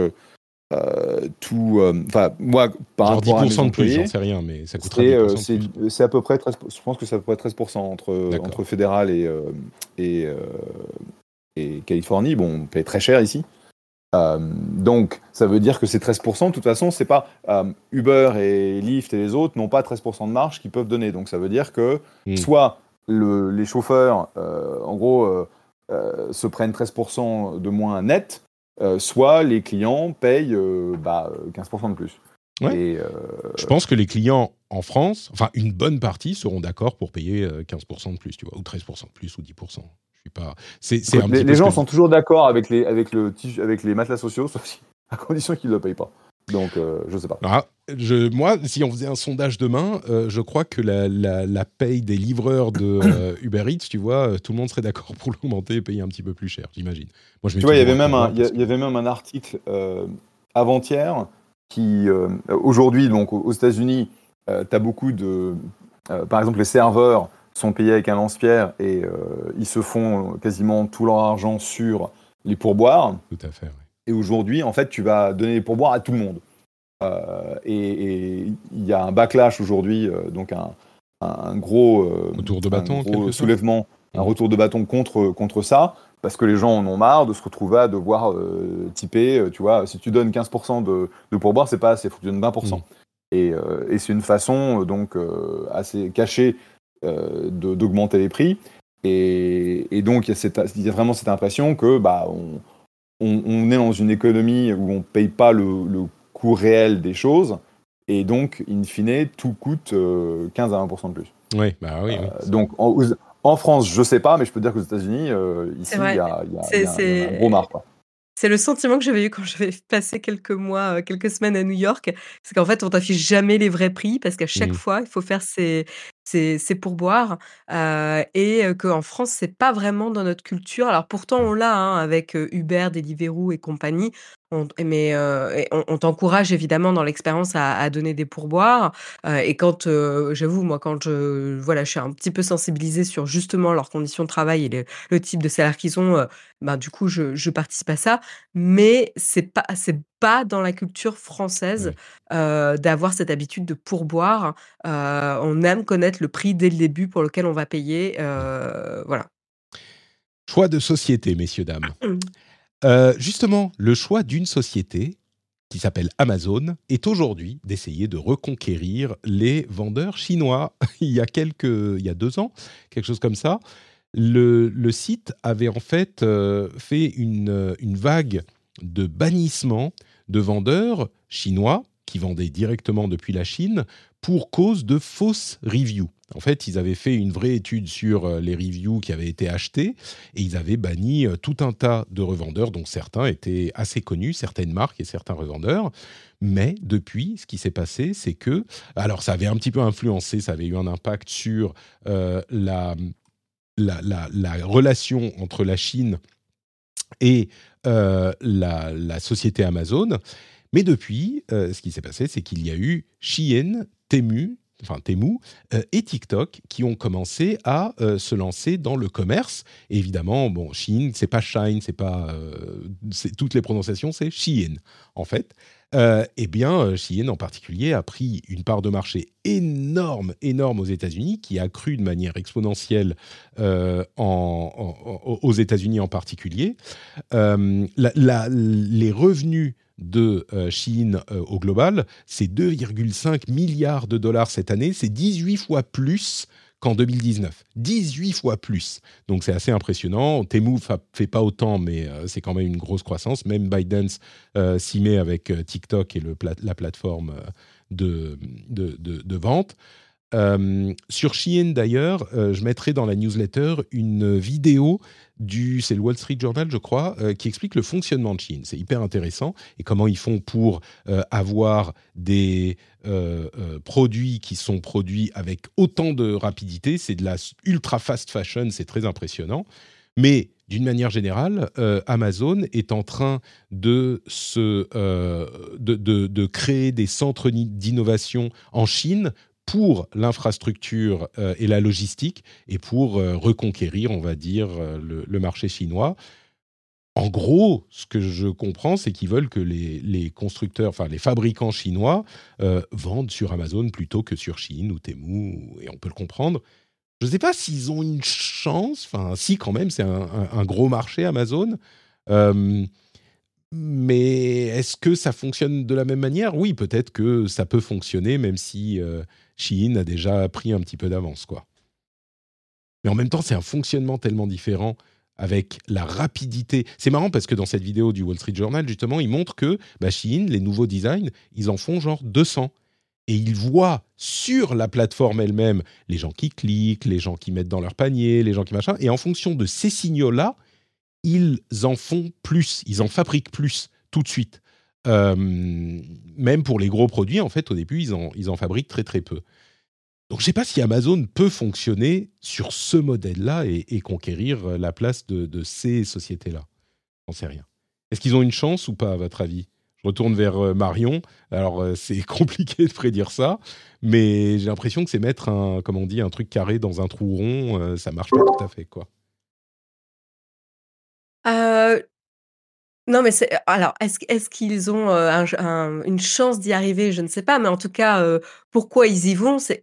euh, tout. euh, Enfin, moi, par Genre rapport à mes 10% de plus, j'en sais rien, mais ça coûtera c'est 10% euh, c'est- à peu près 13, je pense que c'est à peu près 13% entre, entre fédéral et, euh, et, et Californie. Bon, on paye très cher ici. Donc, ça veut dire que ces 13%, de toute façon, c'est pas Uber et Lyft et les autres n'ont pas 13% de marge qu'ils peuvent donner. Donc, ça veut dire que Mm. soit le- les chauffeurs, en gros, se prennent 13% de moins net, soit les clients payent euh, bah, 15% de plus. Ouais. Et, euh, Je pense que les clients en France, enfin une bonne partie, seront d'accord pour payer euh, 15% de plus, tu vois, ou 13% de plus, ou 10%. Je suis pas. C'est c'est un Écoute, petit les, gens sont toujours d'accord avec les, avec, le, avec les matelas sociaux, sauf si, à condition qu'ils ne le payent pas. Donc, euh, je sais pas. Ah, je, moi, si on faisait un sondage demain, euh, je crois que la, la, la paye des livreurs de euh, Uber Eats, tu vois, euh, tout le monde serait d'accord pour l'augmenter et payer un petit peu plus cher, j'imagine. Moi, je mets Tu vois, il y avait même un un, il y a- il y avait même un article avant-hier qui, aujourd'hui, donc aux États-Unis, tu as beaucoup de. par exemple, les serveurs sont payés avec un lance-pierre et ils se font quasiment tout leur argent sur les pourboires. Tout à fait. ouais. Et aujourd'hui, en fait, tu vas donner les pourboires à tout le monde. Euh, et il y a un backlash aujourd'hui, euh, donc un, un gros, euh, Retour de un bâton, gros sorte. soulèvement, un retour de bâton contre, contre ça, parce que les gens en ont marre de se retrouver à devoir typer. Tu vois, si tu donnes 15% de, de pourboire, c'est pas assez, il faut que tu donnes 20%. Mhm. Et, et c'est une façon donc assez cachée d'augmenter les prix. Et, et donc, il y, y a vraiment cette impression que bah, on, on, on est dans une économie où on ne paye pas le, le coût réel des choses. Et donc, in fine, tout coûte euh, 15 à 20% de plus. Ouais, bah oui. oui. Euh, donc, en, France, je sais pas, mais je peux te dire qu'aux États-Unis, euh, ici, C'est il y a, il y a- C'est- il y a- il y a un gros marque. C'est le sentiment que j'avais eu quand j'avais passé quelques mois, euh, quelques semaines à New York. C'est qu'en fait, on t'affiche jamais les vrais prix parce qu'à chaque Mhm. fois, il faut faire ses, ses pourboires. euh, et qu'en France, c'est pas vraiment dans notre culture. Alors pourtant, on l'a hein, avec Uber, Deliveroo et compagnie. On, mais on, t'encourage évidemment dans l'expérience à, donner des pourboires. Et quand, j'avoue, moi, quand je, voilà, je suis un petit peu sensibilisée sur justement leurs conditions de travail et le, type de salaire qu'ils ont, ben, du coup, je, je participe à ça mais c'est pas c'est pas dans la culture française euh, d'avoir cette habitude de pourboire. Euh, on aime connaître le prix dès le début pour lequel on va payer. euh, voilà. Choix de société, messieurs, dames. Mm. Euh, justement, le choix d'une société qui s'appelle Amazon est aujourd'hui d'essayer de reconquérir les vendeurs chinois. il y a quelques, il y a deux ans, quelque chose comme ça, le, le site avait en fait fait une, une vague de bannissement de vendeurs chinois qui vendaient directement depuis la Chine pour cause de fausses reviews. En fait, ils avaient fait une vraie étude sur euh, les reviews qui avaient été achetées et ils avaient banni euh, tout un tas de revendeurs, dont certains étaient assez connus, certaines marques et certains revendeurs. Mais depuis, ce qui s'est passé, c'est que, alors ça avait un petit peu influencé, ça avait eu un impact sur euh, la, la, la- la relation entre la Chine euh, la, société Amazon. Mais depuis, euh, ce qui s'est passé, c'est qu'il y a eu Shein, Temu, enfin Temu euh, et TikTok qui ont commencé à se lancer dans le commerce. Et évidemment, bon, Shein, c'est pas Shine, c'est pas toutes les prononciations, c'est Shein en fait. Euh, eh bien, euh, Shein en particulier a pris une part de marché énorme, énorme aux États-Unis, qui a cru de manière exponentielle euh, aux États-Unis en particulier. Euh, les revenus de euh, euh, au global, c'est 2,5 milliards de dollars cette année, c'est 18 fois plus qu'en 2019. 18 fois plus. Donc c'est assez impressionnant. Temu fa- fait pas autant, mais euh, c'est quand même une grosse croissance. Même ByteDance euh, s'y met avec euh, TikTok et la plateforme euh, de, de, de- vente. Sur Shein d'ailleurs, je mettrai dans la newsletter une vidéo du, c'est le Wall Street Journal, je crois, euh, qui explique le fonctionnement de Chine. C'est hyper intéressant et comment ils font pour euh, avoir des euh, produits qui sont produits avec autant de rapidité. C'est de la ultra fast fashion, c'est très impressionnant. Mais d'une manière générale, Amazon est en train de, créer des centres d'innovation en Chine pour l'infrastructure euh, et la logistique et pour euh, reconquérir, on va dire, euh, le, marché chinois. En gros, ce que je comprends, c'est qu'ils veulent que les, constructeurs, enfin les fabricants chinois, vendent sur Amazon plutôt que sur Chine ou Temu, et on peut le comprendre. Je ne sais pas s'ils ont une chance, enfin si quand même, c'est un, gros marché Amazon. Mais est-ce que ça fonctionne de la même manière? Oui, peut-être que ça peut fonctionner, même si Shein a déjà pris un petit peu d'avance, quoi. Mais en même temps, c'est un fonctionnement tellement différent avec la rapidité. C'est marrant parce que dans cette vidéo du Wall Street Journal, justement, ils montrent que bah, Shein, les nouveaux designs, ils en font genre 200. Et ils voient sur la plateforme elle-même les gens qui cliquent, les gens qui mettent dans leur panier, les gens qui machin. Et en fonction de ces signaux-là, ils en font plus, ils en fabriquent plus tout de suite. Euh, même pour les gros produits, en fait, au début, ils en, ils en fabriquent très très peu. Donc, je ne sais pas si Amazon peut fonctionner sur ce modèle-là et, conquérir la place de, ces sociétés-là. J'en sais rien. Est-ce qu'ils ont une chance ou pas, à votre avis? Je retourne vers euh, Marion. Alors, euh, c'est compliqué de prédire ça, mais j'ai l'impression que c'est mettre un, comme on dit, un truc carré dans un trou rond. ça marche pas tout à fait, quoi. Non, mais c'est alors est-ce qu'ils ont, une chance d'y arriver? Je ne sais pas, mais en tout cas, pourquoi ils y vont, c'est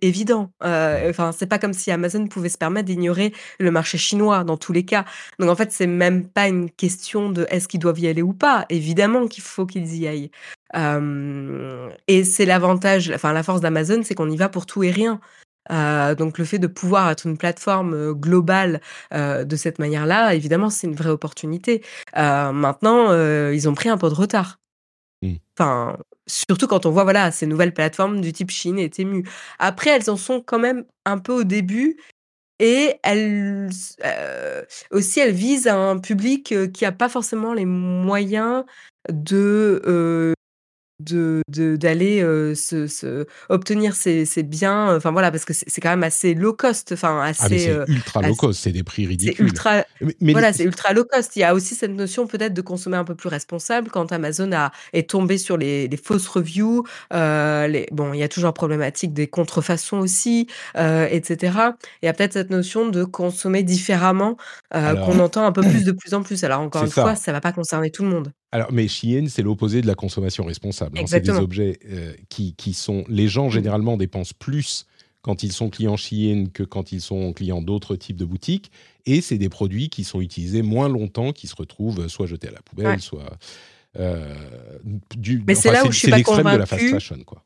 évident. enfin, c'est pas comme si Amazon pouvait se permettre d'ignorer le marché chinois dans tous les cas. Donc en fait, c'est même pas une question de est-ce qu'ils doivent y aller ou pas? Évidemment qu'il faut qu'ils y aillent. et c'est l'avantage, enfin la force d'Amazon, c'est qu'on y va pour tout et rien. Euh, donc le fait de pouvoir être une plateforme euh, globale euh, de cette manière-là, évidemment, c'est une vraie opportunité. maintenant, ils ont pris un peu de retard. Mmh. Enfin, surtout quand on voit voilà ces nouvelles plateformes du type Chine et Temu. Après, elles en sont quand même un peu au début et elles aussi elles visent un public qui a pas forcément les moyens de de d'aller se, obtenir ces, biens enfin voilà parce que c'est quand même assez low cost enfin assez ah mais c'est ultra low cost c'est des prix ridicules. ultra voilà c'est ultra low cost. Il y a aussi cette notion peut-être de consommer un peu plus responsable quand Amazon a est tombé sur les, fausses reviews les bon il y a toujours problématique des contrefaçons aussi etc il y a peut-être cette notion de consommer différemment qu'on entend un peu plus de plus en plus. Alors encore une fois ça va pas concerner tout le monde alors, mais Shein, c'est l'opposé de la consommation responsable. Hein. C'est des objets euh, qui, qui, sont. Les gens, généralement, dépensent plus quand ils sont clients Shein que quand ils sont clients d'autres types de boutiques. Et c'est des produits qui sont utilisés moins longtemps, qui se retrouvent soit jetés à la poubelle, soit. Euh, du, mais c'est là où je suis pas convaincue. de la fast fashion, quoi.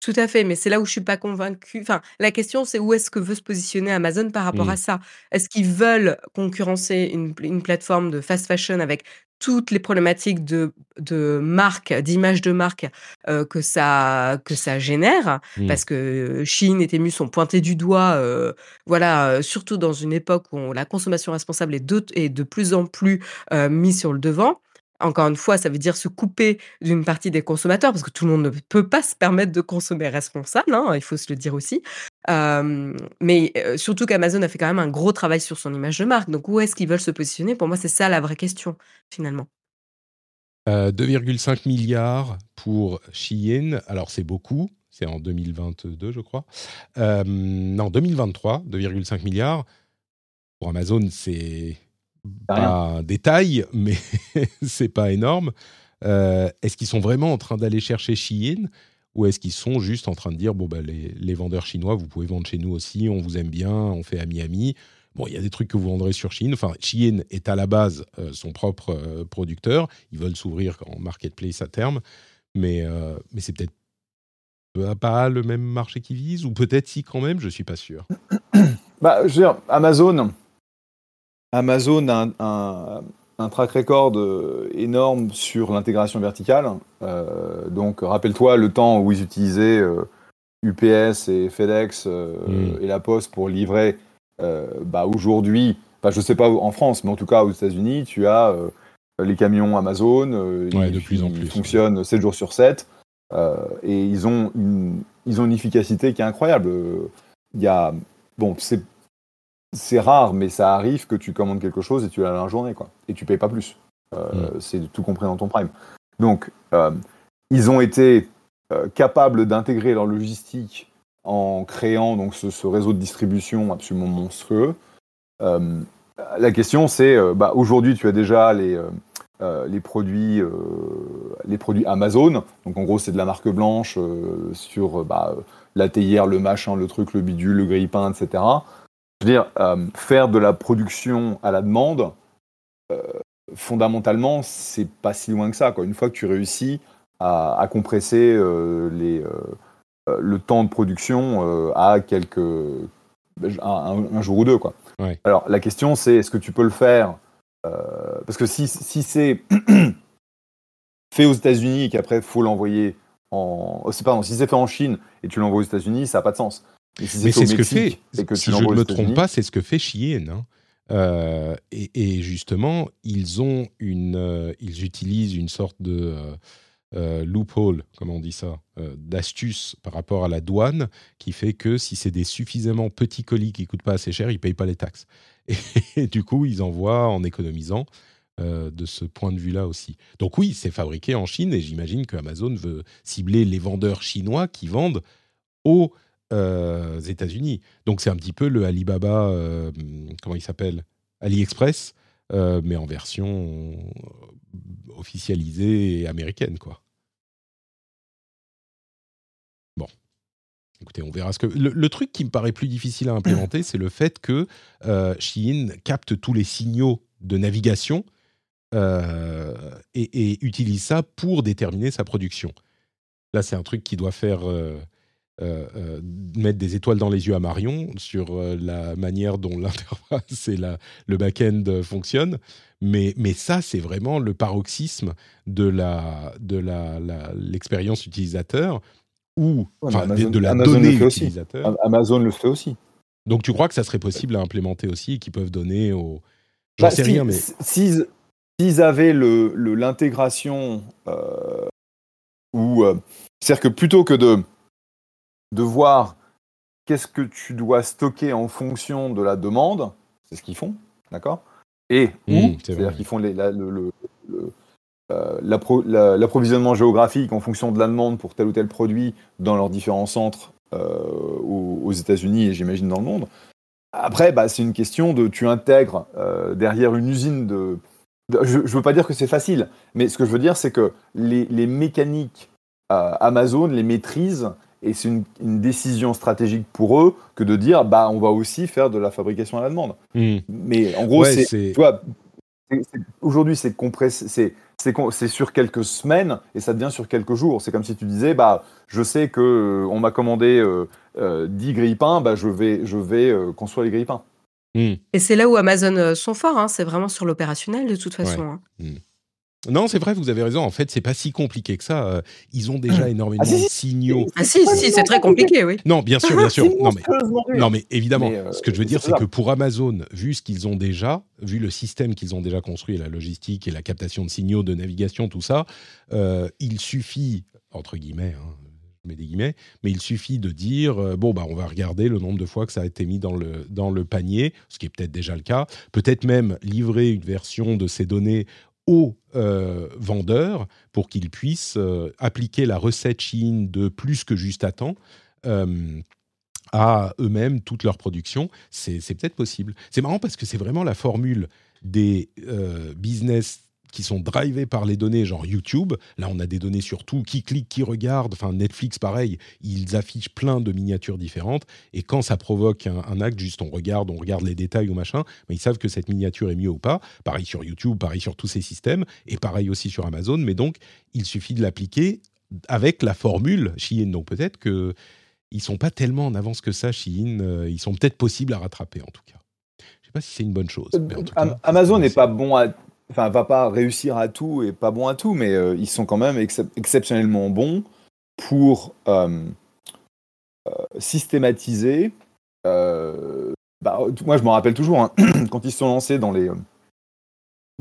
Tout à fait, mais c'est là où je suis pas convaincue. Enfin, la question, c'est où est-ce que veut se positionner Amazon par rapport mmh. à ça? Est-ce qu'ils veulent concurrencer une, une, plateforme de fast fashion avec toutes les problématiques de, de marque, d'image de marque euh, que ça que ça génère, mmh. parce que Chine et Temu sont pointés du doigt, euh, voilà, euh, surtout dans une époque où la consommation responsable est de, est de plus en plus mise sur le devant. Encore une fois, ça veut dire se couper d'une partie des consommateurs, parce que tout le monde ne peut pas se permettre de consommer responsable, hein, il faut se le dire aussi. mais surtout qu'Amazon a fait quand même un gros travail sur son image de marque. Donc où est-ce qu'ils veulent se positionner? Pour moi, c'est ça la vraie question, finalement. 2,5 milliards pour Shein. Alors c'est beaucoup, c'est en 2022, je crois. non, 2023, 2,5 milliards. Pour Amazon, c'est pas un détail, mais c'est pas énorme. Euh, est-ce qu'ils sont vraiment en train d'aller chercher Shein ou est-ce qu'ils sont juste en train de dire bon bah les, vendeurs chinois vous pouvez vendre chez nous aussi, on vous aime bien, on fait ami-ami. Bon, il y a des trucs que vous vendrez sur Shein. Enfin, Shein est à la base euh, son propre euh, producteur. Ils veulent s'ouvrir en marketplace à terme, mais mais c'est peut-être pas le même marché qu'ils visent ou peut-être si quand même, je suis pas sûr. Bah, je veux dire, Amazon, Amazon a un, track record euh, énorme sur l'intégration verticale. Euh, donc, rappelle-toi le temps où ils utilisaient UPS euh, et FedEx mm. et La Poste pour livrer. bah, Aujourd'hui, je sais pas en France, mais en tout cas aux États-Unis, tu as les camions Amazon, Ouais, ils, de plus en ils plus, fonctionnent 7 jours sur 7, euh, et ils ont, une, ils ont une efficacité qui est incroyable. Il y a, bon, c'est c'est rare, mais ça arrive que tu commandes quelque chose et tu l'as dans la journée, quoi, et tu payes pas plus. Euh, C'est tout compris dans ton Prime. Donc, euh, ils ont été euh, capables d'intégrer leur logistique en créant donc ce, ce réseau de distribution absolument monstrueux. La question, c'est bah, aujourd'hui, tu as déjà les, les, produits, les produits Amazon. Donc, en gros, c'est de la marque blanche sur bah, la théière, le machin, le truc, le bidule, le grille-pain, etc. Je veux dire, euh, faire de la production à la demande, euh, fondamentalement, c'est pas si loin que ça. Quoi. Une fois que tu réussis à, à compresser euh, les, euh, le temps de production à quelques un, jour ou deux. Quoi. Ouais. Alors la question c'est est-ce que tu peux le faire Parce que si, si c'est fait aux États-Unis et qu'après il faut l'envoyer en. oh, pardon, si c'est fait en Chine et tu l'envoies aux États-Unis, ça n'a pas de sens. Et si Mais c'est ce que fait, et que si je ne me trompe pas, c'est ce que fait Shein. hein. Euh, et, et justement, ils ont une, euh, ils utilisent une sorte de euh, euh, loophole, comment on dit ça, d'astuce par rapport à la douane, qui fait que si c'est des suffisamment petits colis qui coûtent pas assez cher, ils payent pas les taxes. Et, du coup, ils envoient en économisant de ce point de vue-là aussi. Donc oui, c'est fabriqué en Chine et j'imagine que Amazon veut cibler les vendeurs chinois qui vendent aux euh, États-Unis. Donc c'est un petit peu le Alibaba, euh, comment il s'appelle AliExpress, euh, mais en version euh, officialisée et américaine, quoi. Bon. Écoutez, on verra ce que. Le, truc qui me paraît plus difficile à implémenter, c'est le fait que Shein capte tous les signaux de navigation et utilise ça pour déterminer sa production. Là, c'est un truc qui doit faire euh, euh, mettre des étoiles dans les yeux à Marion sur euh, la manière dont l'interface et la, le back-end fonctionnent. Mais, mais ça, c'est vraiment le paroxysme de la de la, la- l'expérience utilisateur ou Ouais, de- Amazon- de la Amazon le donnée fait aussi. utilisateur. Am- Amazon le fait aussi. Donc tu crois que ça serait possible à implémenter aussi et qu'ils peuvent donner aux... J'en Bah, sais si- rien, mais... si- S'ils avaient le- le- l'intégration euh, euh, C'est-à-dire que plutôt que de, de voir qu'est-ce que tu dois stocker en fonction de la demande, c'est ce qu'ils font, d'accord? Et Mmh, c'est-à-dire qu'ils font la- euh, l'appro- la- l'approvisionnement géographique en fonction de la demande pour tel ou tel produit dans leurs différents centres euh, aux, aux États-Unis et j'imagine dans le monde. Après, bah, c'est une question de tu intègres euh, derrière une usine de. de- je ne veux pas dire que c'est facile, mais ce que je veux dire, c'est que les, les mécaniques euh, Amazon les maîtrisent et c'est une, une décision stratégique pour eux que de dire bah on va aussi faire de la fabrication à la demande. Hmm. Mais en gros, Ouais, c'est aujourd'hui c'est compressé, c'est sur quelques semaines et ça devient sur quelques jours. C'est comme si tu disais bah je sais que euh, on m'a commandé euh, euh, 10 grille-pains, bah je vais je vais euh, construire les grille-pains. Hmm. Et c'est là où Amazon euh, sont forts, hein, c'est vraiment sur l'opérationnel de toute façon. Ouais. hein. Non, c'est vrai, vous avez raison. En fait, c'est pas si compliqué que ça. Euh, Ils ont déjà énormément Ah, si, si. de signaux. Ah si, si, c'est très compliqué, oui. Non, bien sûr, bien sûr. C'est Non, mais. Non, mais évidemment, Mais, euh, ce que je veux dire, c'est que pour Amazon, vu ce qu'ils ont déjà, vu le système qu'ils ont déjà construit, la logistique et la captation de signaux de navigation, tout ça, euh, il suffit, entre guillemets, hein, je mets des guillemets, mais il suffit de dire, euh, bon, bah, on va regarder le nombre de fois que ça a été mis dans le, dans le panier, ce qui est peut-être déjà le cas, peut-être même livrer une version de ces données aux euh, vendeurs pour qu'ils puissent euh, appliquer la recette Chine de plus que juste à temps. euh, à eux-mêmes toute leur production, c'est peut-être possible. C'est marrant parce que c'est vraiment la formule des business qui sont drivés par les données, genre YouTube. Là, on a des données sur tout, qui clique, qui regarde. Enfin, Netflix, pareil, ils affichent plein de miniatures différentes. Et quand ça provoque un, un acte, juste on regarde, on regarde les détails ou machin, mais ils savent que cette miniature est mieux ou pas. Pareil sur YouTube, pareil sur tous ces systèmes, et pareil aussi sur Amazon. Mais donc, il suffit de l'appliquer avec la formule Shein. Donc peut-être que ils sont pas tellement en avance que ça, Shein. Euh, ils sont peut-être possibles à rattraper, en tout cas. Je sais pas si c'est une bonne chose. mais en tout Am- cas, Amazon n'est pas bon à, enfin, va pas réussir à tout et pas bon à tout, mais euh, ils sont quand même excep- exceptionnellement bons pour euh, euh, systématiser bah, moi, je me rappelle toujours, hein, quand ils se sont lancés dans les, dans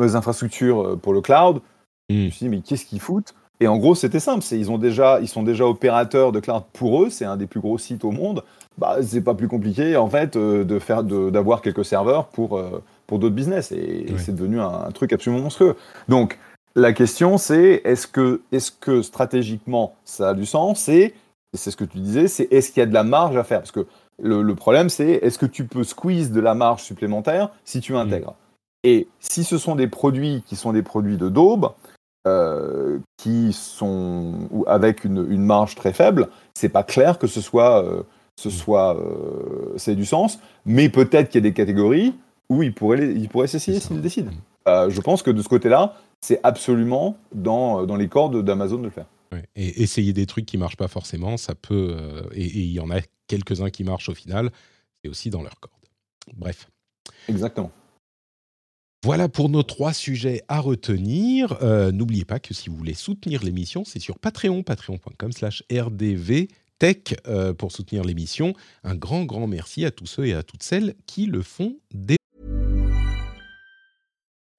les infrastructures pour le cloud, je me suis dit, mais qu'est-ce qu'ils foutent? Et en gros, c'était simple, ils, ont déjà, ils sont déjà opérateurs de cloud pour eux, c'est un des plus gros sites au monde. Bah, c'est pas plus compliqué, en fait, euh, de faire d'avoir quelques serveurs pour, euh, pour d'autres business. Et, c'est devenu un, un truc absolument monstrueux. Donc, la question, c'est est-ce que, est que stratégiquement, ça a du sens? Et, c'est ce que tu disais, c'est est-ce qu'il y a de la marge à faire? Parce que le, le problème, c'est est-ce que tu peux squeeze de la marge supplémentaire si tu intègres? Et si ce sont des produits qui sont des produits de daube, euh, qui sont ou avec une, une marge très faible, c'est pas clair que ce soit, euh, ce soit, euh, c'est du sens. Mais peut-être qu'il y a des catégories où les- ils pourraient s'essayer C'est ça. s'ils décident. Euh, je pense que de ce côté-là, c'est absolument dans, dans les cordes d'Amazon de le faire. Ouais. Et essayer des trucs qui marchent pas forcément, ça peut. euh, et il y en a quelques-uns qui marchent au final. C'est aussi dans leur corde. Bref. Exactement. Voilà pour nos trois sujets à retenir. Euh, N'oubliez pas que si vous voulez soutenir l'émission, c'est sur Patreon, patreon.com slash rdvtech euh, pour soutenir l'émission. Un grand, grand merci à tous ceux et à toutes celles qui le font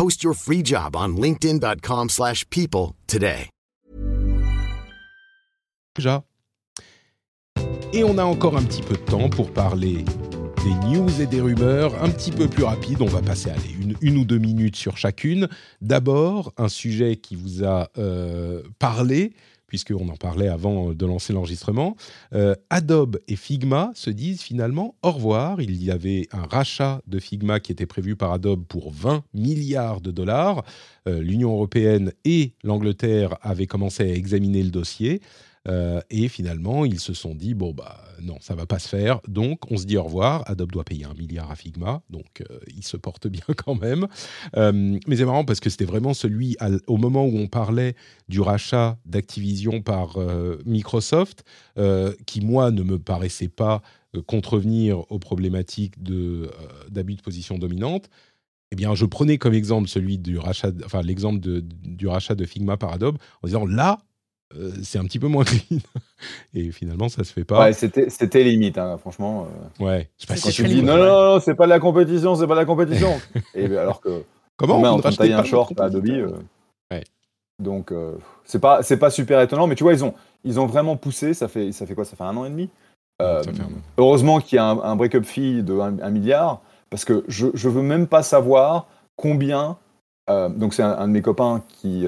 Post your free job on linkedin.com/people slash people today. Et on a encore un petit peu de temps pour parler des news et des rumeurs un petit peu plus rapides. On va passer une, une ou deux minutes sur chacune. D'abord, un sujet qui vous a euh, parlé, puisqu'on en parlait avant de lancer l'enregistrement. Euh, Adobe et Figma se disent finalement au revoir. Il y avait un rachat de Figma qui était prévu par Adobe pour 20 milliards de dollars. Euh, L'Union européenne et l'Angleterre avaient commencé à examiner le dossier. Euh, et finalement, ils se sont dit bon bah non, ça va pas se faire. Donc, on se dit au revoir. Adobe doit payer un milliard à Figma, donc euh, il se porte bien quand même. Euh, mais c'est marrant parce que c'était vraiment celui au moment où on parlait du rachat d'Activision par Microsoft, qui moi ne me paraissait pas contrevenir aux problématiques de d'abus de position dominante. Eh bien, je prenais comme exemple celui du rachat, enfin l'exemple du rachat de Figma par Adobe, en disant là, euh, c'est un petit peu moins clean. Et finalement, ça se fait pas. Ouais, c'était c'était limite, hein, franchement. euh, Ouais. Je sais pas si tu c'est dis non, ouais. non, non, c'est pas de la compétition, c'est pas de la compétition. et alors que Comment on on en peut train de racheter tailler un short à Adobe. euh, Ouais. Donc c'est pas c'est pas super étonnant, mais tu vois ils ont ils ont vraiment poussé. Ça fait ça fait quoi Ça fait un an et demi. Ça fait un an. heureusement qu'il y a un, un break-up fee de 1 milliard, parce que je je veux même pas savoir combien. donc c'est un, un de mes copains qui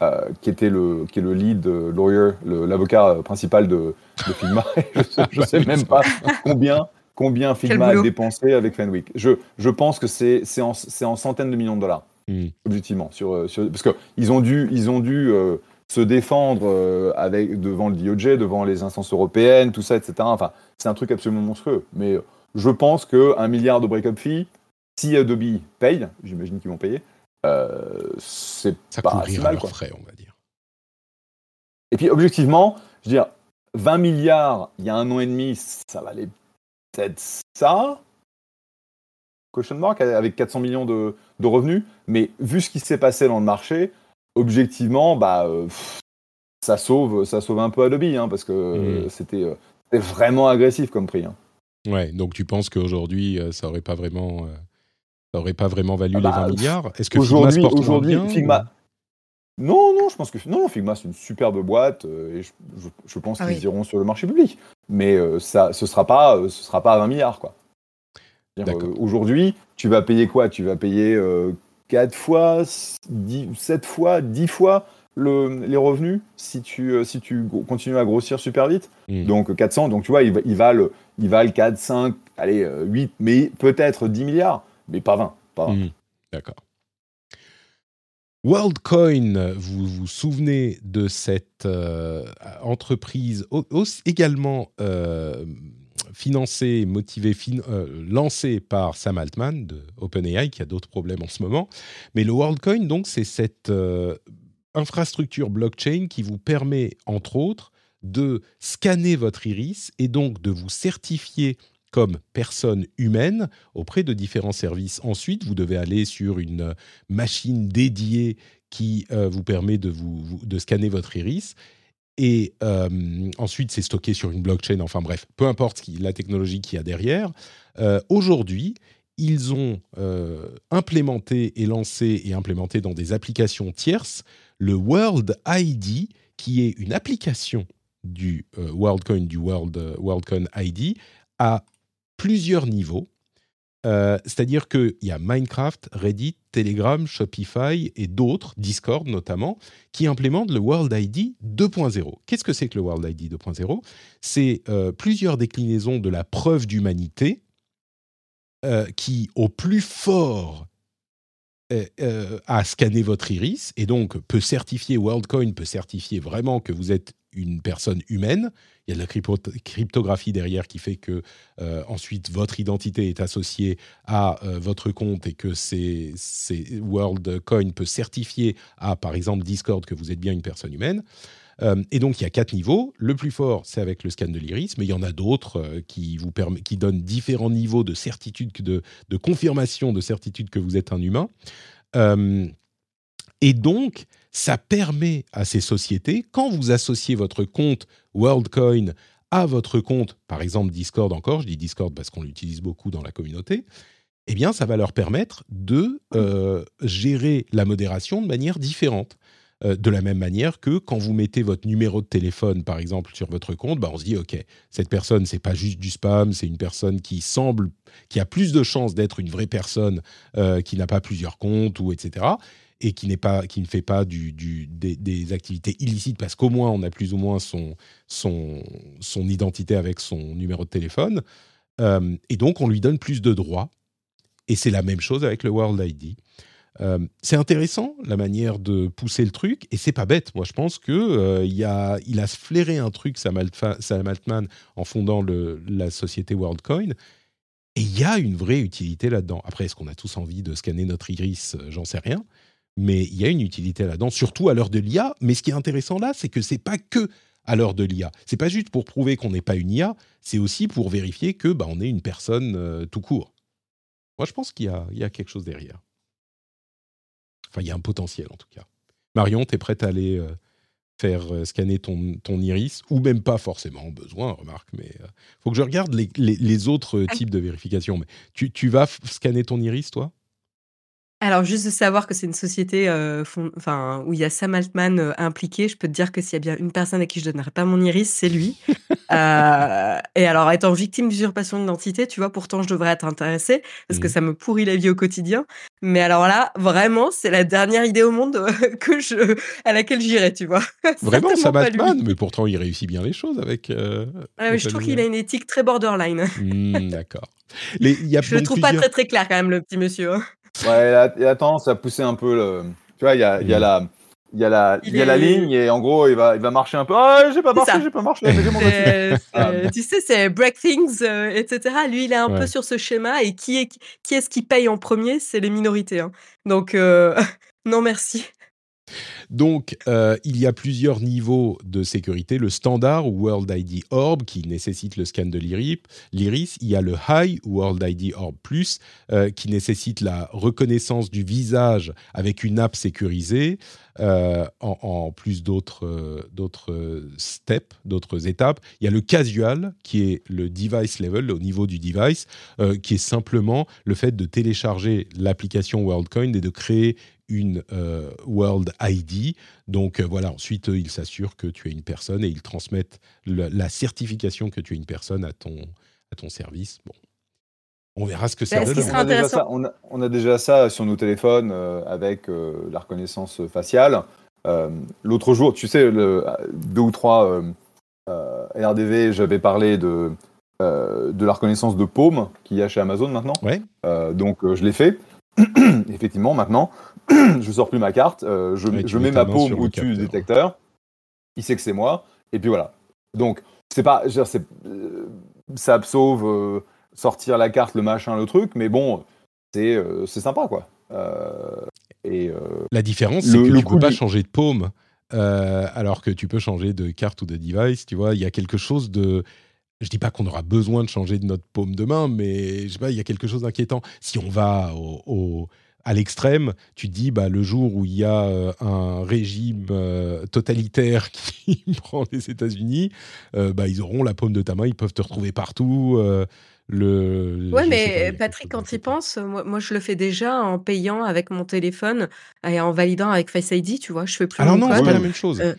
euh, qui était le qui est le lead euh, lawyer, l'avocat euh, principal de, de Figma. je sais, je sais même pas combien combien Figma a dépensé avec Fenwick. Je je pense que c'est c'est en c'est en centaines de millions de dollars Hmm. objectivement sur, sur parce que ils ont dû ils ont dû euh, se défendre euh, avec devant le DOJ devant les instances européennes tout ça etc enfin c'est un truc absolument monstrueux mais je pense que un milliard de break-up fee si Adobe paye j'imagine qu'ils vont payer c'est Ça pas si mal quoi frais, on va dire. et puis objectivement je veux dire 20 milliards il y a un an et demi ça valait peut-être ça question mark avec 400 millions de, de revenus mais vu ce qui s'est passé dans le marché objectivement bah euh, pff, ça sauve ça sauve un peu Adobe hein, parce que euh, c'était euh, c'était vraiment agressif comme prix hein. Ouais, donc tu penses qu'aujourd'hui, euh, ça aurait pas vraiment, euh, ça aurait pas vraiment valu Ah les bah, 20 milliards Est-ce que Figma se aujourd'hui porte moins aujourd'hui bien Figma non non je pense que non Figma c'est une superbe boîte euh, et je, je- je pense Ah qu'ils oui. iront sur le marché public mais euh, ça ce sera pas euh, ce sera pas à 20 milliards quoi C'est-à-dire, euh, aujourd'hui tu vas payer quoi? Tu vas payer euh, 4 fois, 10, 7 fois, 10 fois le, les revenus si tu, euh, si tu continues à grossir super vite? Mm. Donc 400, donc tu vois, ils, va- ils valent, ils valent 4, 5, allez, euh, 8, mais peut-être 10 milliards, mais pas 20. Pas 20. Mhm. D'accord. WorldCoin, vous vous souvenez de cette euh, entreprise également euh, financée, motivée, euh, lancée par Sam Altman de OpenAI, qui a d'autres problèmes en ce moment. Mais le WorldCoin, donc, c'est cette infrastructure blockchain qui vous permet, entre autres, de scanner votre iris et donc de vous certifier comme personne humaine auprès de différents services. Ensuite, vous devez aller sur une machine dédiée qui euh, vous permet de, vous, de scanner votre iris. Et euh, ensuite, c'est stocké sur une blockchain. Enfin bref, peu importe la technologie qu'il y a derrière. Euh, Aujourd'hui, ils ont implémenté et lancé et implémenté dans des applications tierces le World ID, qui est une application du WorldCoin, du World, WorldCoin ID, à plusieurs niveaux. Euh, C'est-à-dire qu'il y a Minecraft, Reddit, Telegram, Shopify et d'autres, Discord notamment, qui implémentent le World ID 2.0. Qu'est-ce que c'est que le World ID 2.0 C'est euh, plusieurs déclinaisons de la preuve d'humanité euh, qui, au plus fort, a scanné votre iris et donc peut certifier, WorldCoin peut certifier vraiment que vous êtes une personne humaine. Il y a de la crypto- cryptographie derrière qui fait que euh, ensuite votre identité est associée à euh, votre compte et que c'est, c'est WorldCoin peut certifier à par exemple Discord que vous êtes bien une personne humaine. Euh, et donc il y a quatre niveaux. Le plus fort, c'est avec le scan de l'iris, mais il y en a d'autres qui vous qui donnent différents niveaux de certitude, de, confirmation de certitude que vous êtes un humain. Et donc, ça permet à ces sociétés, quand vous associez votre compte WorldCoin à votre compte, par exemple Discord encore, je dis Discord parce qu'on l'utilise beaucoup dans la communauté, eh bien, ça va leur permettre de euh, gérer la modération de manière différente. Euh, de la même manière que quand vous mettez votre numéro de téléphone, par exemple, sur votre compte, bah, on se dit, OK, cette personne, c'est pas juste du spam, c'est une personne qui semble, qui a plus de chances d'être une vraie personne, euh, qui n'a pas plusieurs comptes, ou etc., et qui, pas, qui ne fait pas du, des, activités illicites, parce qu'au moins, on a plus ou moins son, son, son identité avec son numéro de téléphone. Euh, et donc, on lui donne plus de droits. Et c'est la même chose avec le World ID. Euh, c'est intéressant la manière de pousser le truc et c'est pas bête. Moi, je pense que euh, il a, il a flairé un truc Sam, Altman en fondant la société WorldCoin. Et il y a une vraie utilité là-dedans. Après, est-ce qu'on a tous envie de scanner notre iris? J'en sais rien. Mais il y a une utilité là-dedans, surtout à l'heure de l'IA. Mais ce qui est intéressant là, c'est que c'est pas que à l'heure de l'IA. C'est pas juste pour prouver qu'on n'est pas une IA, c'est aussi pour vérifier que bah, on est une personne euh, tout court. Moi, je pense qu'il y a, il y a quelque chose derrière. Enfin, il y a un potentiel en tout cas. Marion, tu es prête à aller euh, faire euh, scanner ton, ton iris? Ou même pas forcément besoin, remarque, mais il faut que je regarde les, les- les autres euh, types de vérification. Mais tu, tu vas scanner ton iris, toi? Alors, juste de savoir que c'est une société euh, fond- enfin, où il y a Sam Altman euh, impliqué, je peux te dire que s'il y a bien une personne à qui je donnerais pas mon iris, c'est lui. Euh, et alors, étant victime d'usurpation d'identité, tu vois, pourtant je devrais être intéressée parce que Mhm. ça me pourrit la vie au quotidien. Mais alors là, vraiment, c'est la dernière idée au monde que je, à laquelle j'irais, tu vois. Vraiment, Sam. Altman Mais pourtant, il réussit bien les choses avec. Ah, je trouve qu'il a une étique très borderline. Hmm, D'accord. Les- il y a Je le donc trouve pas très très clair quand même, le petit monsieur. hein. Ouais, il a, il a tendance à pousser un peu le. Tu vois, il y a, il y a Mm. la. Il y, a la, Il il y a la ligne et en gros il va, il va marcher un peu. Ah, j'ai pas marché, j'ai pas marché, mon. C'est- c'est- Ah. tu sais, c'est break things, euh, etc. Lui, il est un Ouais. peu sur ce schéma. Et qui est qui est-ce qui paye en premier? C'est les minorités. hein. Donc, euh, non, merci. Donc, euh, il y a plusieurs niveaux de sécurité. Le standard World ID Orb qui nécessite le scan de l'iris. Il y a le High World ID Orb Plus euh, qui nécessite la reconnaissance du visage avec une app sécurisée, euh, en, plus d'autres steps, d'autres étapes. Il y a le Casual qui est le device level, au niveau du device, qui est simplement le fait de télécharger l'application WorldCoin et de créer une euh, World ID. Donc euh, voilà, ensuite, eux, ils s'assurent que tu es une personne et ils transmettent le- la certification que tu es une personne à ton, à ton service. Bon. On verra ce que ça Bah, ce donne. On sera a, déjà intéressant- ça, on, a, on a déjà ça sur nos téléphones euh, avec euh, la reconnaissance faciale. Euh, L'autre jour, tu sais, le, deux ou trois euh, euh, RDV, j'avais parlé de, euh, de la reconnaissance de paume qu'il y a chez Amazon maintenant. Ouais. Euh, donc euh, je l'ai fait. Effectivement, maintenant, je sors plus ma carte, euh, je, Ouais, je mets ma paume au-dessus du détecteur. Il sait que c'est moi, et puis voilà. Donc c'est pas, dire, euh, ça sauve euh, sortir la carte, le machin, le truc, mais bon, c'est euh, c'est sympa quoi. Euh, et euh, La différence, c'est que le tu peux pas du- changer de paume, euh, alors que tu peux changer de carte ou de device. Tu vois, il y a quelque chose de. Je dis pas qu'on aura besoin de changer de notre paume de main, mais je sais pas, il y a quelque chose d'inquiétant. Si on va au, au- à l'extrême, tu te dis, bah, le jour où il y a euh, un régime euh, totalitaire qui prend les États-Unis, euh, bah, ils auront la paume de ta main, ils peuvent te retrouver partout. le, Ouais, mais Patrick, quand il pense, moi, moi, je le fais déjà en payant avec mon téléphone et en validant avec Face ID, tu vois, je fais plus Alors non, c'est pas la même chose. Euh,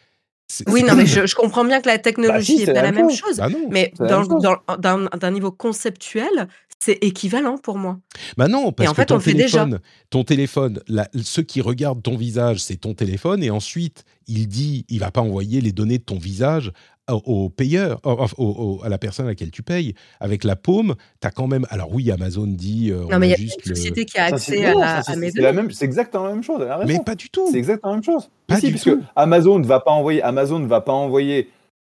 Oui, non, mais je, je comprends bien que la technologie si, c'est pas la même même chose. Bah non. mais d'un niveau conceptuel, c'est équivalent pour moi. Bah non, parce en que fait, ton on le fait déjà. téléphone, ton téléphone, la- ceux qui regardent ton visage, c'est ton téléphone, et ensuite il dit, il va pas envoyer les données de ton visage au, payeur, au- au- au- à la personne à laquelle tu payes. Avec la paume, tu as quand même. Alors oui, Amazon dit, euh, on Non, mais il y a juste une le. société qui a accès à, la- ça, à c'est- mes c'est données. exactement la même chose. Mais pas du tout. C'est exactement la même chose. Pas si, du parce tout. que Amazon ne va pas envoyer, Amazon ne va pas envoyer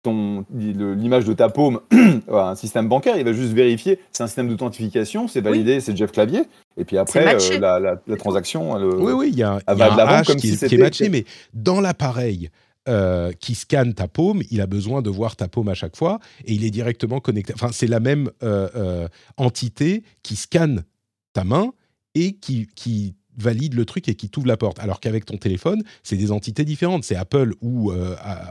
ton le- l'image de ta paume à un système bancaire. Il va juste vérifier. C'est un système d'authentification. C'est validé. C'est Jeff Clavier. Et puis après, euh, la, la- la transaction. elle, Oui, oui, il y a, elle y a va de un l'avant hash comme qui, si est- qui est c'était- matché, mais dans l'appareil euh, qui scanne ta paume, il a besoin de voir ta paume à chaque fois et il est directement connecté. Enfin, c'est la même euh, euh, entité qui scanne ta main et qui, valide le truc et qui t'ouvre la porte. Alors qu'avec ton téléphone, c'est des entités différentes. C'est Apple ou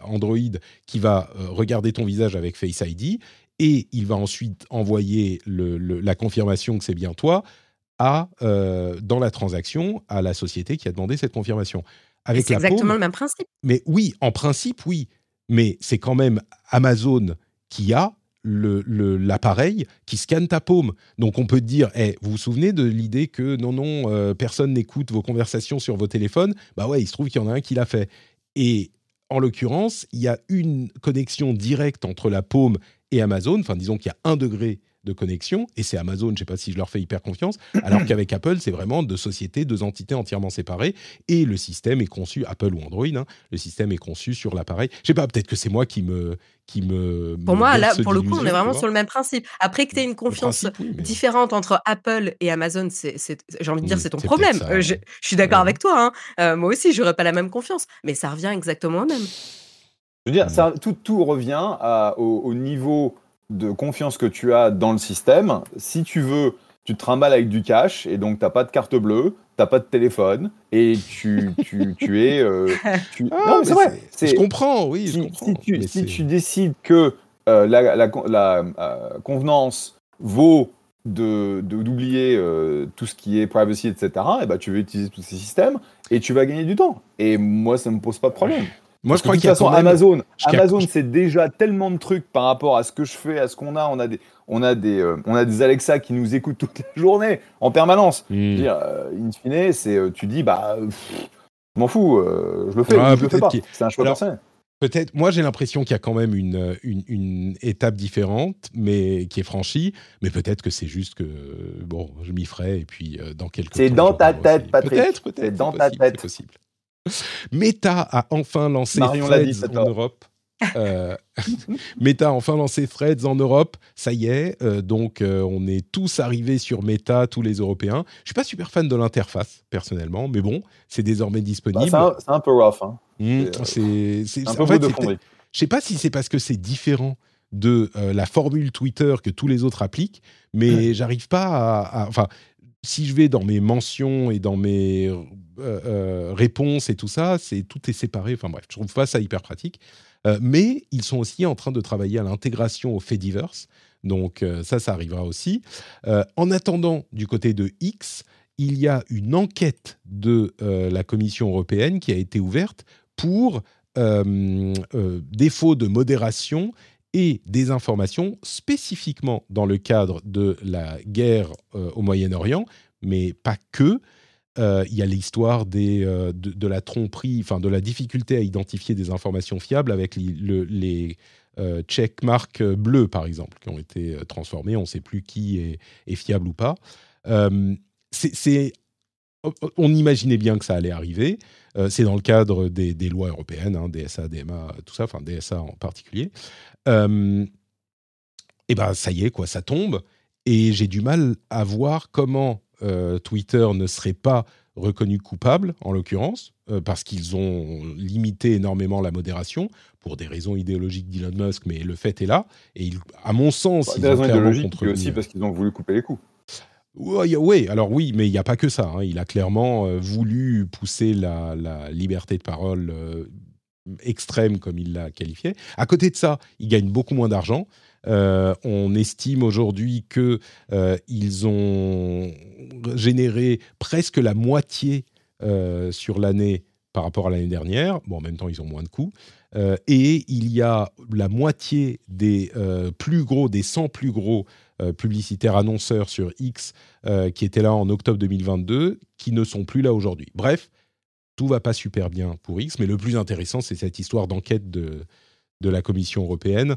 Android qui va regarder ton visage avec Face ID et il va ensuite envoyer la confirmation que c'est bien toi à, dans la transaction à la société qui a demandé cette confirmation. Avec C'est la exactement paume, le même principe. mais oui, en principe, oui. Mais c'est quand même Amazon qui a le- le- l'appareil qui scanne ta paume. Donc on peut te dire, Eh, vous vous souvenez de l'idée que non, non, euh, personne n'écoute vos conversations sur vos téléphones? Bah ouais, il se trouve qu'il y en a un qui l'a fait. Et en l'occurrence, il y a une connexion directe entre la paume et Amazon. Enfin, disons qu'il y a un degré de connexion, et c'est Amazon, je ne sais pas si je leur fais hyper confiance, alors qu'avec Apple, c'est vraiment deux sociétés, deux entités entièrement séparées, et le système est conçu, Apple ou Android, hein, le système est conçu sur l'appareil. Je sais pas, peut-être que c'est moi qui me... Qui me Pour me moi, là, pour le coup, on est vraiment sur le même principe. Après que tu aies une confiance principe, oui, mais- différente entre Apple et Amazon, j'ai envie de dire, c'est ton problème. ça, Euh, je, suis d'accord Ouais. avec toi. hein. Euh, moi aussi, j'aurais pas la même confiance. Mais ça revient exactement au même. Je veux dire, ça, tout, tout revient à- au, au niveau de confiance que tu as dans le système. Si tu veux, tu te trimbales avec du cash et donc t'as pas de carte bleue, t'as pas de téléphone et tu, tu, tu es. euh, tu- Ah, non, mais c'est vrai. c'est- Je comprends, oui, je si, comprends. si tu, si tu décides que euh, la, la, la, euh, convenance vaut de de- d'oublier euh, tout ce qui est privacy, etc., et ben, tu veux utiliser tous ces systèmes et tu vas gagner du temps. Et moi, ça me pose pas de problème. Moi, je crois qu'il y a toute façon, même- Amazon, Amazon, c'est déjà tellement de trucs par rapport à ce que je fais, à ce qu'on a. On a des, on a des, euh, on a des Alexa qui nous écoutent toute la journée, en permanence. Je veux Hmm. dire, euh, in fine, c'est, euh, tu dis, bah, je m'en fous, je le fais, Ah, je le fais pas. C'est un choix Alors, personnel. Peut-être, moi j'ai l'impression qu'il y a quand même une, une, une étape différente, mais qui est franchie. Mais peut-être que c'est juste que bon, je m'y ferai et puis dans quelques. C'est dans ta tête. Patrick. Peut-être, peut-être. C'est dans ta tête. c'est possible. Meta a enfin lancé Marion dit, Threads en. Europe. Euh, Meta a enfin lancé Threads en Europe, ça y est. euh, donc euh, on est tous arrivés sur Meta, tous les Européens. Je suis pas super fan de l'interface personnellement, mais bon, c'est désormais Bah, disponible. c'est, un, c'est un peu rough. Hein. Mmh, c'est, en fait, je sais pas si c'est parce que c'est différent de la formule Twitter que tous les autres appliquent, mais j'arrive pas à, à- Enfin, si je vais dans mes mentions et dans mes euh, euh, réponses et tout ça, c'est tout est séparé. Enfin bref, je trouve pas ça hyper pratique. Euh, mais ils sont aussi en train de travailler à l'intégration au Fediverse. Donc euh, ça, ça arrivera aussi. En attendant, du côté de X, il y a une enquête de la Commission européenne qui a été ouverte pour défaut de modération et des informations spécifiquement dans le cadre de la guerre au Moyen-Orient, mais pas que. Euh, il y a l'histoire euh, de, de la tromperie, enfin de la difficulté à identifier des informations fiables avec les euh, checkmarks bleus, par exemple, qui ont été euh, transformés. On ne sait plus qui est, fiable ou pas. C'est- on imaginait bien que ça allait arriver. C'est dans le cadre des, lois européennes, hein, DSA, DMA, tout ça, enfin DSA en particulier. Et ben ça y est, quoi, ça tombe. Et j'ai du mal à voir comment euh, Twitter ne serait pas reconnu coupable, en l'occurrence, euh, parce qu'ils ont limité énormément la modération pour des raisons idéologiques d'Elon Musk, mais le fait est là. Et il- à mon sens, Bah, ils des ont raisons idéologiques, mais aussi parce qu'ils ont voulu couper les coups. oui, oui, alors oui, mais il n'y a pas que ça. hein. Il a clairement euh, voulu pousser la, la liberté de parole euh, extrême, comme il l'a qualifié. À côté de ça, il gagne beaucoup moins d'argent. Euh, on estime aujourd'hui que euh, ils ont généré presque la moitié euh, sur l'année par rapport à l'année dernière. Bon, en même temps, ils ont moins de coûts. Et il y a la moitié des plus gros, des 100 plus gros publicitaires annonceurs sur X qui étaient là en octobre 2022, qui ne sont plus là aujourd'hui. Bref, tout va pas super bien pour X, mais le plus intéressant, c'est cette histoire d'enquête de, de la Commission européenne.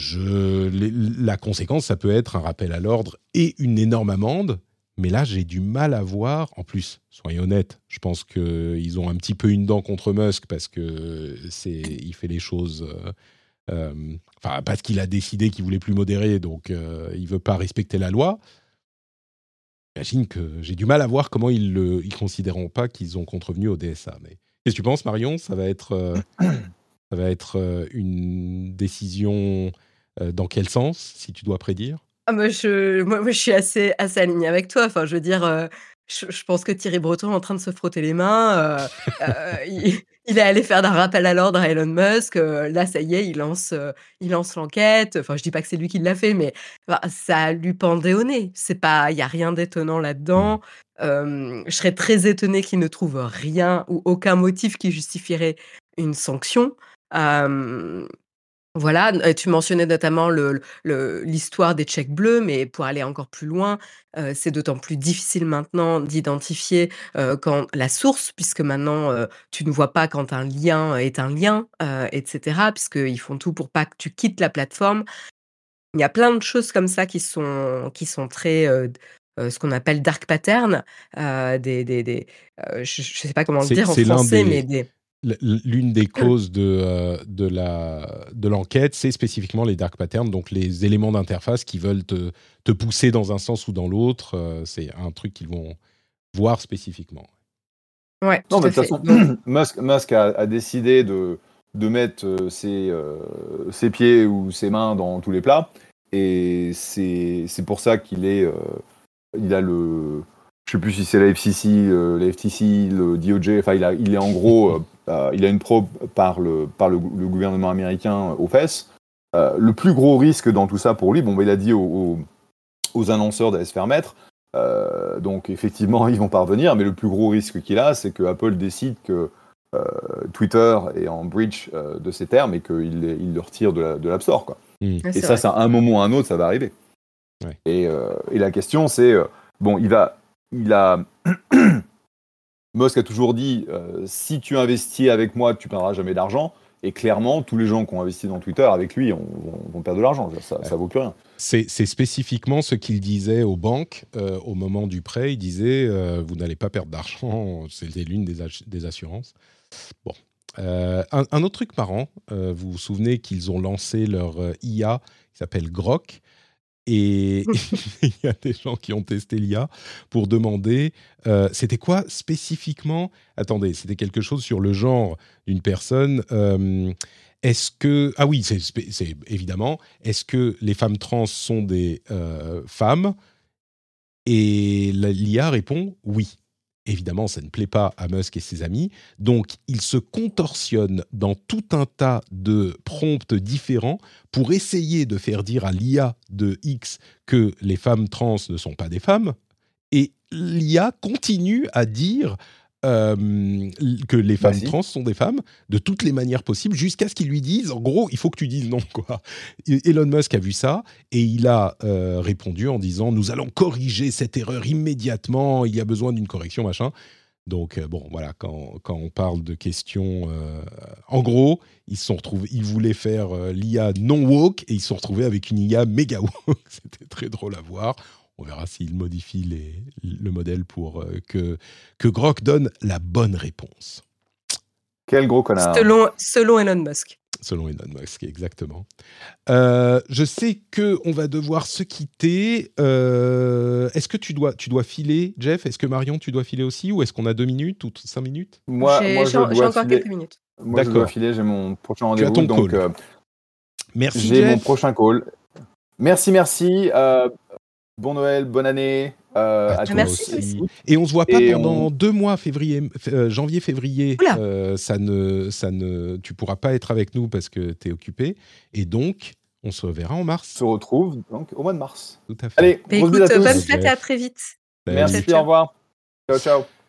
Je, les- la conséquence, ça peut être un rappel à l'ordre et une énorme amende. Mais là, j'ai du mal à voir. En plus, soyons honnêtes, je pense qu'ils ont un petit peu une dent contre Musk parce que c'est, il fait les choses. euh, euh, enfin, parce qu'il a décidé qu'il voulait plus modérer, donc euh, il veut pas respecter la loi. J'imagine que j'ai du mal à voir comment ils ne ils considéreront pas qu'ils ont contrevenu au DSA. Mais qu'est-ce que tu penses, Marion? Ça va être, euh, ça va être une décision dans quel sens, si tu dois prédire? Ah, moi, je, moi, moi, je suis assez, assez alignée avec toi. Enfin, je veux dire, euh, je, je pense que Thierry Breton est en train de se frotter les mains. euh, euh, il, il est allé faire d'un rappel à l'ordre à Elon Musk. euh, là, ça y est, il lance, euh, il lance l'enquête. Enfin, je dis pas que c'est lui qui l'a fait, mais enfin, ça lui pendait au nez. C'est pas, il y a rien d'étonnant là-dedans. Euh, je serais très étonnée qu'il ne trouve rien ou aucun motif qui justifierait une sanction. Euh, voilà, tu mentionnais notamment le- le- l'histoire des chèques bleus, mais pour aller encore plus loin, euh, c'est d'autant plus difficile maintenant d'identifier euh, quand la source, puisque maintenant euh, tu ne vois pas quand un lien est un lien, etc., puisqu'ils font tout pour pas que tu quittes la plateforme. Il y a plein de choses comme ça qui sont, qui sont très, euh, ce qu'on appelle dark pattern, euh, des, des, des, euh, je ne sais pas comment le dire en français, des- mais des... L'une des causes de, euh, de la- de l'enquête, c'est spécifiquement les dark patterns, donc les éléments d'interface qui veulent te, te pousser dans un sens ou dans l'autre. euh, c'est un truc qu'ils vont voir spécifiquement. Ouais, Non, mais de toute façon, Musk, Musk a, a décidé de, de mettre euh, ses, euh, ses pieds ou ses mains dans tous les plats. Et c'est c'est pour ça qu'il est. euh, il a le. Je sais plus si c'est la FCC, euh, la FTC, le DOJ. Enfin, il, a, il est en gros. euh, euh, il a une probe par le, par le, le gouvernement américain aux fesses. Euh, le plus gros risque dans tout ça pour lui, bon, bah, il a dit aux, aux, aux annonceurs d'aller se faire mettre. Euh, donc effectivement, ils vont parvenir, mais le plus gros risque qu'il a, c'est que Apple décide que euh, Twitter est en breach euh, de ses termes et qu'il il le retire de la- de l'App Store. Quoi. ouais, Et ça, vrai. à un moment ou à un autre, ça va arriver. Ouais. Et, euh, et la question, c'est euh, bon, il va, il a, Musk a toujours dit, euh, si tu investis avec moi, tu perdras jamais d'argent. Et clairement, tous les gens qui ont investi dans Twitter avec lui ont- vont, perdre de l'argent. Ça, ça vaut plus rien. C'est spécifiquement ce qu'il disait aux banques euh, au moment du prêt. Il disait euh, Vous n'allez pas perdre d'argent, c'était l'une des, assurances. Bon. Un, un autre truc marrant, vous vous souvenez qu'ils ont lancé leur IA qui s'appelle Grok? Et il y a des gens qui ont testé l'IA pour demander, euh, c'était quoi spécifiquement? Attendez, c'était quelque chose sur le genre d'une personne. euh, est-ce que ah oui, c'est évidemment. Est-ce que les femmes trans sont des euh, femmes? Et l'IA répond oui. Évidemment, ça ne plaît pas à Musk et ses amis. Donc, il se contorsionne dans tout un tas de prompts différents pour essayer de faire dire à l'IA de X que les femmes trans ne sont pas des femmes. Et l'IA continue à dire euh, que les femmes trans sont des femmes de toutes les manières possibles, jusqu'à ce qu'ils lui disent, en gros, il faut que tu dises non, quoi. Elon Musk a vu ça et il a euh, répondu en disant, nous allons corriger cette erreur immédiatement. Il y a besoin d'une correction, machin. Donc euh, bon, voilà, quand, quand on parle de questions, euh, en gros, ils se sont retrouvés, ils voulaient faire euh, l'IA non woke et ils se sont retrouvés avec une IA méga woke. C'était très drôle à voir. On verra s'ils modifient les- le modèle pour euh, que, que Grok donne la bonne réponse, Quel gros connard. Selon, selon Elon Musk. selon Elon Musk, exactement. Euh, je sais que on va devoir se quitter. Euh, est-ce que tu dois, tu dois filer, Jeff? Est-ce que Marion, tu dois filer aussi? Ou est-ce qu'on a deux minutes ou cinq minutes? Moi, J'ai moi, je encore filer. quelques minutes. Moi, je D'accord. dois filer, j'ai mon prochain Tu as rendez-vous. ton Donc, call. euh, Merci, j'ai mon prochain call. Merci, merci. Bon Noël, bonne année euh, À à toi Merci aussi. Et on se voit pas Et pendant on- deux mois, février, euh, janvier, février. Euh, ça ne, ça ne, tu pourras pas être avec nous parce que tu es occupé. Et donc, on se reverra en On mars. se retrouve donc au mois de mars. Tout à fait. Allez, écoute, à tous. bonne fête et à très vite. Salut. Merci, Ciao. au revoir. Ciao, ciao.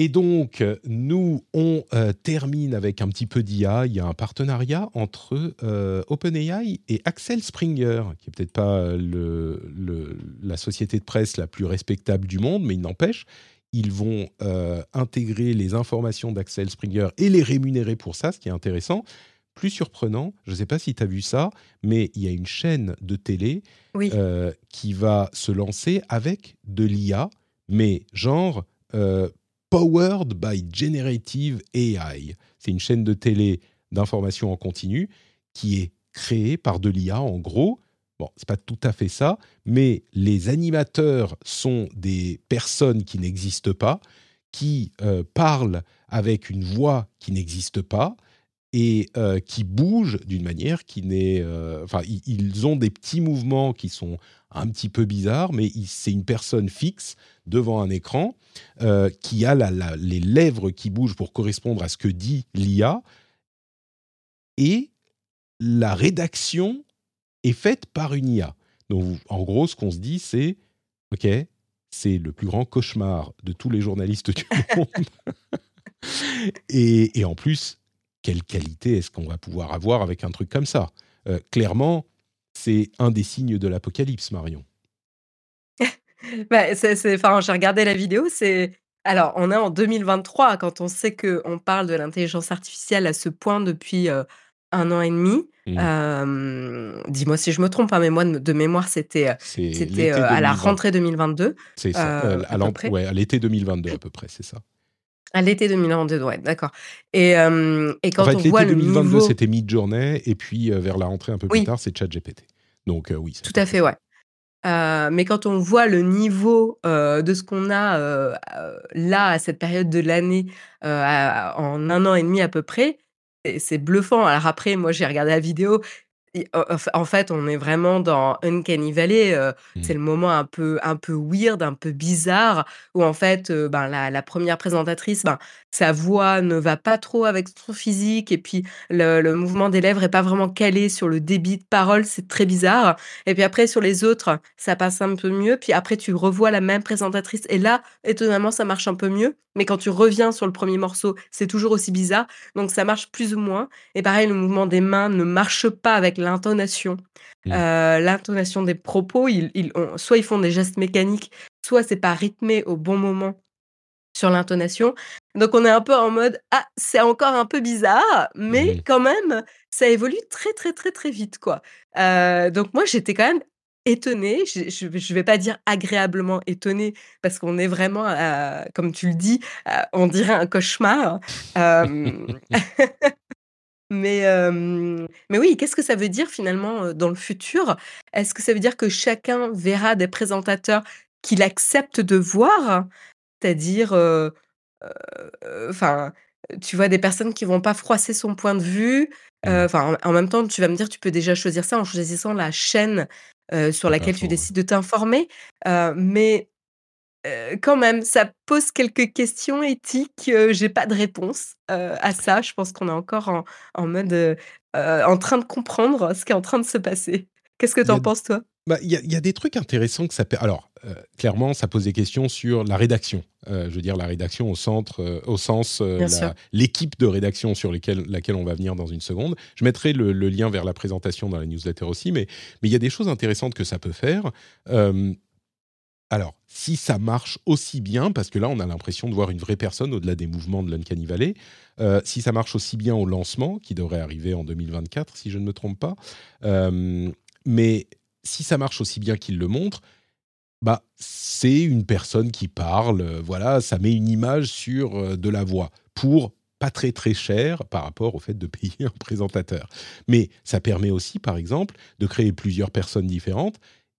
Et donc, nous, on euh, termine avec un petit peu d'IA. Il y a un partenariat entre euh, OpenAI et Axel Springer, qui est peut-être pas le, le- la société de presse la plus respectable du monde, mais il n'empêche, ils vont euh, intégrer les informations d'Axel Springer et les rémunérer pour ça, ce qui est intéressant. Plus surprenant, je ne sais pas si tu as vu ça, mais il y a une chaîne de télé Oui. euh, qui va se lancer avec de l'IA, mais genre euh, Powered by Generative AI. C'est une chaîne de télé d'information en continu qui est créée par de l'IA en gros. Bon, c'est pas tout à fait ça, mais les animateurs sont des personnes qui n'existent pas, qui euh, parlent avec une voix qui n'existe pas et euh, qui bougent d'une manière qui n'est. euh, Enfin, ils, ont des petits mouvements qui sont un petit peu bizarres, mais c'est une personne fixe devant un écran euh, qui a les lèvres qui bougent pour correspondre à ce que dit l'IA. Et la rédaction est faite par une IA. Donc, en gros, ce qu'on se dit, c'est OK, c'est le plus grand cauchemar de tous les journalistes du monde. et en plus, quelle qualité est-ce qu'on va pouvoir avoir avec un truc comme ça? Euh, Clairement, c'est un des signes de l'apocalypse, Marion. Bah, c'est, j'ai regardé la vidéo, c'est... Alors, on est en 2023, quand on sait qu'on parle de l'intelligence artificielle à ce point depuis euh, un an et demi. Mm. Euh, dis-moi si je me trompe, hein, mais moi, de mémoire, c'était, c'était à la 2020. rentrée 2022. C'est ça, à ouais, à l'été 2022 à peu près, c'est ça. À l'été 2022, ouais, d'accord. Et, euh, et quand en fait, on l'été voit le 2022, niveau... c'était Mid-Journée, et puis euh, vers la rentrée un peu plus Oui. tard, c'est ChatGPT. Donc euh, oui. Tout à fait, ouais. Mais quand on voit le niveau de ce qu'on a là, à cette période de l'année, en un an et demi à peu près, c'est bluffant. Alors après, moi, j'ai regardé la vidéo. En fa- en fait, on est vraiment dans Uncanny Valley. euh. C'est le moment un peu, un peu weird, un peu bizarre, où en fait, euh, ben, la, la première présentatrice, ben, sa voix ne va pas trop avec son physique, et puis le, le mouvement des lèvres est pas vraiment calé sur le débit de parole, c'est très bizarre. Et puis après, sur les autres, ça passe un peu mieux. Puis après, tu revois la même présentatrice. Et là, étonnamment, ça marche un peu mieux. Mais quand tu reviens sur le premier morceau, c'est toujours aussi bizarre. Donc ça marche plus ou moins. Et pareil, le mouvement des mains ne marche pas avec l'intonation. Mm. Euh, l'intonation des propos, ils, ils ont- soit ils font des gestes mécaniques, soit c'est pas rythmé au bon moment sur l'intonation. Donc on est un peu en mode ah c'est encore un peu bizarre, mais Mhm. quand même ça évolue très très très très vite quoi. Euh, donc moi j'étais quand même étonnée, je, je vais pas dire agréablement étonnée parce qu'on est vraiment comme tu le dis, on dirait un cauchemar. Euh, mais euh, mais oui, qu'est-ce que ça veut dire finalement dans le futur? Est-ce que ça veut dire que chacun verra des présentateurs qu'il accepte de voir? C'est-à-dire, euh, euh, enfin, tu vois des personnes qui vont pas froisser son point de vue. Mmh. Enfin, en, en même temps, tu vas me dire, tu peux déjà choisir ça en choisissant la chaîne sur laquelle tu décides de t'informer. Mais euh, quand même, ça pose quelques questions éthiques. euh, J'ai pas de réponse euh, à ça. Je pense qu'on est encore en, en mode en train de comprendre ce qui est en train de se passer. Qu'est-ce que y tu en penses, toi? Bah, Il y, a- il y a des trucs intéressants que ça... per- Alors, euh, clairement, ça pose des questions sur la rédaction. je veux dire, la rédaction au centre, au sens l'équipe de rédaction sur laquelle on va venir dans une seconde. Je mettrai le, lien vers la présentation dans la newsletter aussi, mais mais il y a des choses intéressantes que ça peut faire. Alors, si ça marche aussi bien, parce que là, on a l'impression de voir une vraie personne au-delà des mouvements de l'Uncanny Valley, si ça marche aussi bien au lancement, qui devrait arriver en 2024, si je ne me trompe pas, mais si ça marche aussi bien qu'il le montre, bah, c'est une personne qui parle, euh, voilà, ça met une image sur euh, de la voix pour pas très très cher par rapport au fait de payer un présentateur. Mais ça permet aussi, par exemple, de créer plusieurs personnes différentes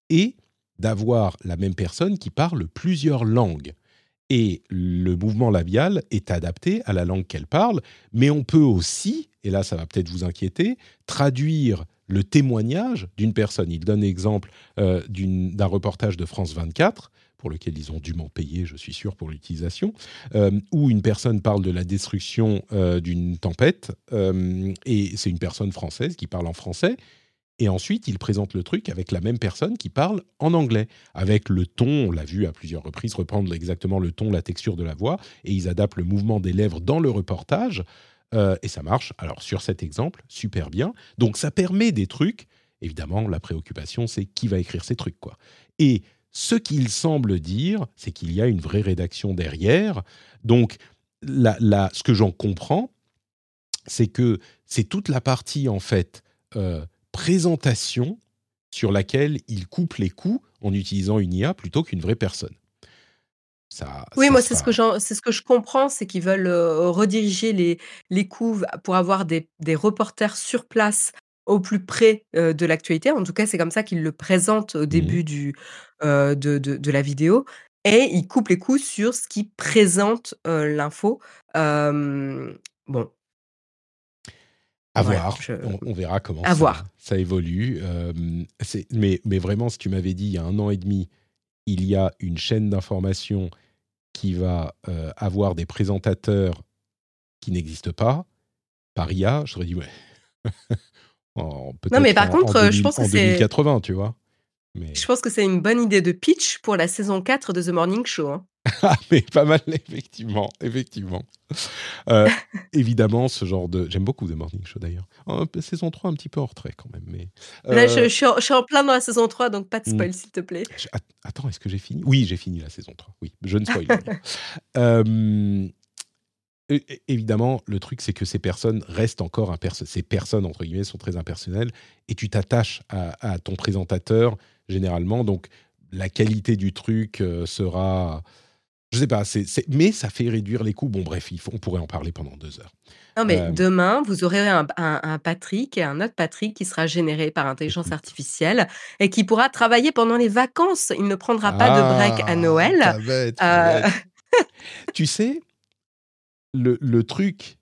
et d'avoir la même personne qui parle plusieurs langues. Et le mouvement labial est adapté à la langue qu'elle parle, mais on peut aussi, et là ça va peut-être vous inquiéter, traduire le témoignage d'une personne. Il donne l'exemple euh, d'un reportage de France 24 pour lequel ils ont dûment payé, je suis sûr, pour l'utilisation, euh, où une personne parle de la destruction euh, d'une tempête, et c'est une personne française qui parle en français, et ensuite il présente le truc avec la même personne qui parle en anglais, avec le ton, on l'a vu à plusieurs reprises, reprendre exactement le ton, la texture de la voix, et ils adaptent le mouvement des lèvres dans le reportage euh, et ça marche, alors sur cet exemple, super bien. Donc ça permet des trucs. Évidemment, la préoccupation, c'est qui va écrire ces trucs. quoi. Et ce qu'il semble dire, c'est qu'il y a une vraie rédaction derrière. Donc, ce que j'en comprends, c'est que c'est toute la partie, en fait, euh, présentation sur laquelle il coupe les coups en utilisant une IA plutôt qu'une vraie personne oui, moi, c'est ce que c'est ce que je comprends, c'est qu'ils veulent rediriger les, les coups pour avoir des, des reporters sur place au plus près de l'actualité. En tout cas, c'est comme ça qu'ils le présentent au mmh début du, de, de, de la vidéo. Et ils coupent les coups sur ce qui présente l'info. bon. À voir, on, verra comment ça, ça, évolue. mais, mais vraiment, si tu m'avais dit il y a un an et demi, il y a une chaîne d'information qui va euh, avoir des présentateurs qui n'existent pas par IA, je dit ouais. non, mais par contre, je pense que c'est. 2080, tu vois. Mais... Je pense que c'est une bonne idée de pitch pour la saison 4 de The Morning Show. Hein. ah, mais pas mal, effectivement. effectivement. Euh, évidemment, ce genre de. J'aime beaucoup The Morning Show d'ailleurs. saison 3, un petit peu en retrait quand même. Mais, Là, je, euh, suis en, plein dans la saison 3, donc pas de spoil, hmm. s'il te plaît. attends, est-ce que j'ai fini? Oui, j'ai fini la saison 3. Oui, je ne spoil pas. euh, évidemment, le truc, c'est que ces personnes restent encore impersonnelles. Ces personnes, entre guillemets, sont très impersonnelles et tu t'attaches à, ton présentateur généralement. Donc, la qualité du truc sera. Je sais pas, mais ça fait réduire les coûts. Bon, bref, il faut, on pourrait en parler pendant deux heures. Non, mais euh, demain, vous aurez un, Patrick et un autre Patrick qui sera généré par intelligence artificielle et qui pourra travailler pendant les vacances. Il ne prendra pas de break à ah, Noël. Euh, tu sais, le, truc,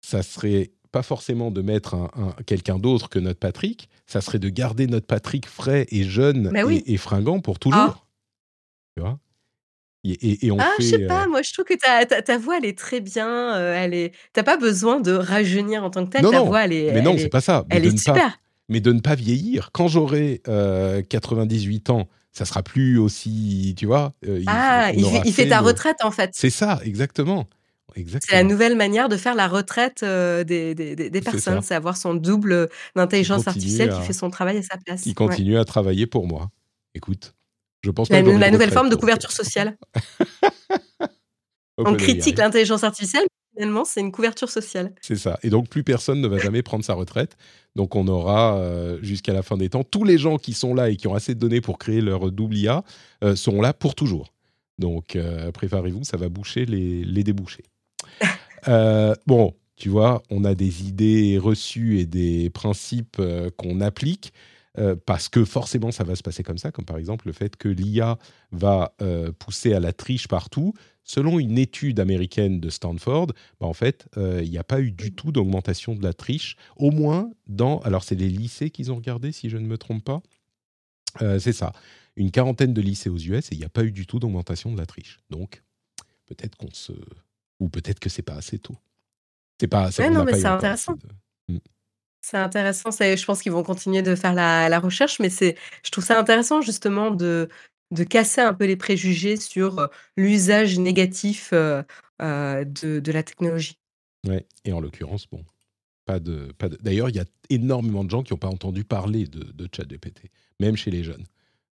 ça serait pas forcément de mettre un, quelqu'un d'autre que notre Patrick, ça serait de garder notre Patrick frais et jeune et, fringant pour toujours. Ah. Tu vois? Et, on ah, je sais pas, euh moi je trouve que ta, ta, voix elle est très bien, euh, elle est, t'as pas besoin de rajeunir en tant que telle, ta voix elle est, mais non, c'est pas ça. elle est super. mais de ne pas vieillir. Quand j'aurai 98 euh, ans, ça sera plus aussi, tu vois. ah, il fait ta retraite en fait. C'est ça, exactement. C'est la nouvelle manière de faire la retraite des, des, des, personnes, c'est avoir son double d'intelligence artificielle qui fait son travail à sa place. Qui continue à travailler pour moi. Écoute, je pense la, la nouvelle forme de couverture sociale. On critique l'intelligence artificielle, mais finalement, c'est une couverture sociale. C'est ça. Et donc, plus personne ne va jamais prendre sa retraite. Donc, on aura jusqu'à la fin des temps, tous les gens qui sont là et qui ont assez de données pour créer leur double IA seront là pour toujours. Donc, préparez-vous, ça va boucher les, les débouchés. Euh, bon, tu vois, on a des idées reçues et des principes euh, qu'on applique. Euh, parce que forcément ça va se passer comme ça, comme par exemple le fait que l'IA va pousser à la triche partout. Selon une étude américaine de Stanford, bah, en fait, il n'y a pas eu du tout d'augmentation de la triche, au moins dans... Alors c'est les lycées qu'ils ont regardé, si je ne me trompe pas. c'est ça, une quarantaine de lycées aux US et il n'y a pas eu du tout d'augmentation de la triche. Donc, peut-être qu'on se ou peut-être que c'est pas assez tôt. C'est pas. non, mais c'est intéressant. Mmh. C'est intéressant. Je pense qu'ils vont continuer de faire la, recherche, mais je trouve ça intéressant justement de de casser un peu les préjugés sur l'usage négatif de, de, la technologie. Ouais, et en l'occurrence, bon, pas de, pas D'ailleurs, il y a énormément de gens qui n'ont pas entendu parler de, de ChatGPT, même chez les jeunes.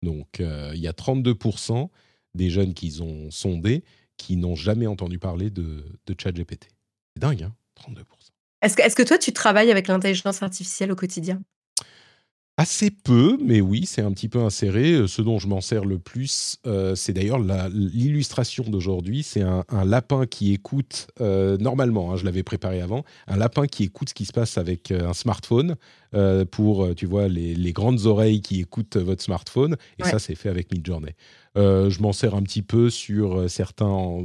Donc, il y a 32% des jeunes qu'ils ont sondés qui n'ont jamais entendu parler de, de ChatGPT. C'est dingue, hein 32%. Est-ce que, est que toi, tu travailles avec l'intelligence artificielle au quotidien? Assez peu, mais oui, c'est un petit peu inséré. Euh, ce dont je m'en sers le plus, euh, c'est d'ailleurs l'illustration d'aujourd'hui. C'est un, lapin qui écoute, euh, normalement, hein, je l'avais préparé avant, un lapin qui écoute ce qui se passe avec un smartphone pour, tu vois, les, grandes oreilles qui écoutent votre smartphone. Et ça, c'est fait avec Midjourney. je m'en sers un petit peu sur certains,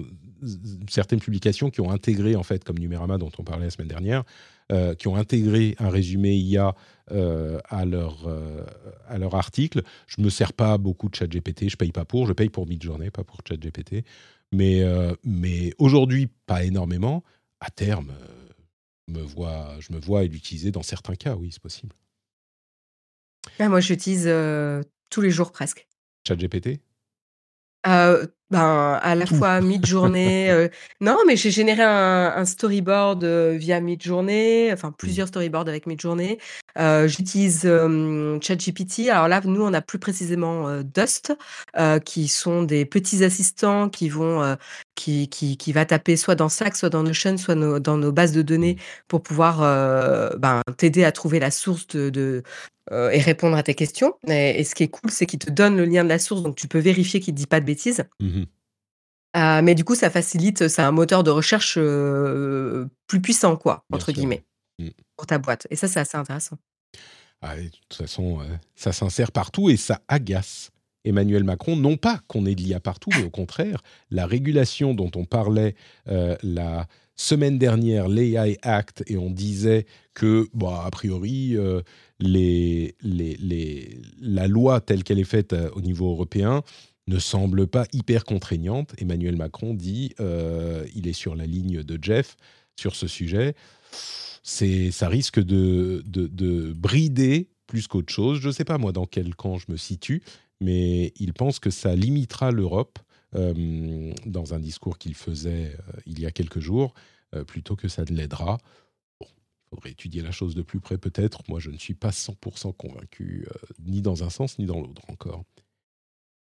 certaines publications qui ont intégré, en fait, comme Numérama dont on parlait la semaine dernière, qui ont intégré un résumé IA euh, à, leur, euh, à leur article. Je ne me sers pas beaucoup de ChatGPT, je paye pas pour, je paye pour Midjourney, pas pour ChatGPT. Mais, euh, mais aujourd'hui, pas énormément. À terme, me vois, je me vois l'utiliser dans certains cas, oui, c'est possible. Ah, moi, j'utilise tous les jours presque. ChatGPT? Ben, à la fois mid-journée, euh, non, mais j'ai généré un storyboard, euh, via mid-journée, enfin mmh. plusieurs storyboards avec mid-journée. Euh, j'utilise, ChatGPT. Alors là, nous, on a plus précisément, Dust, qui sont des petits assistants qui vont, qui qui qui va taper soit dans Slack, soit dans Notion, soit dans nos bases de données mmh. pour pouvoir, ben, t'aider à trouver la source de de, et répondre à tes questions et ce qui est cool, c'est qu'il te donne le lien de la source, donc tu peux vérifier qu'il ne dit pas de bêtises. Mmh euh, mais du coup, ça facilite, c'est un moteur de recherche euh, plus puissant, quoi, entre guillemets, mmh. pour ta boîte. Et ça, c'est assez intéressant. Ah, de toute façon, euh, ça s'insère partout et ça agace Emmanuel Macron. Non pas qu'on ait de l'IA partout, mais au contraire, la régulation dont on parlait la semaine dernière, l'AI Act, et on disait que, bon, a priori, les, les, les, la loi telle qu'elle est faite au niveau européen ne semble pas hyper contraignante. Emmanuel Macron dit, euh, il est sur la ligne de Jeff sur ce sujet. C'est, ça risque de, de, brider plus qu'autre chose. Je ne sais pas moi dans quel camp je me situe, mais il pense que ça limitera l'Europe euh, dans un discours qu'il faisait euh, il y a quelques jours, plutôt que ça ne l'aidera. Il faudrait étudier la chose de plus près peut-être. Moi, je ne suis pas 100% convaincu, ni dans un sens ni dans l'autre encore.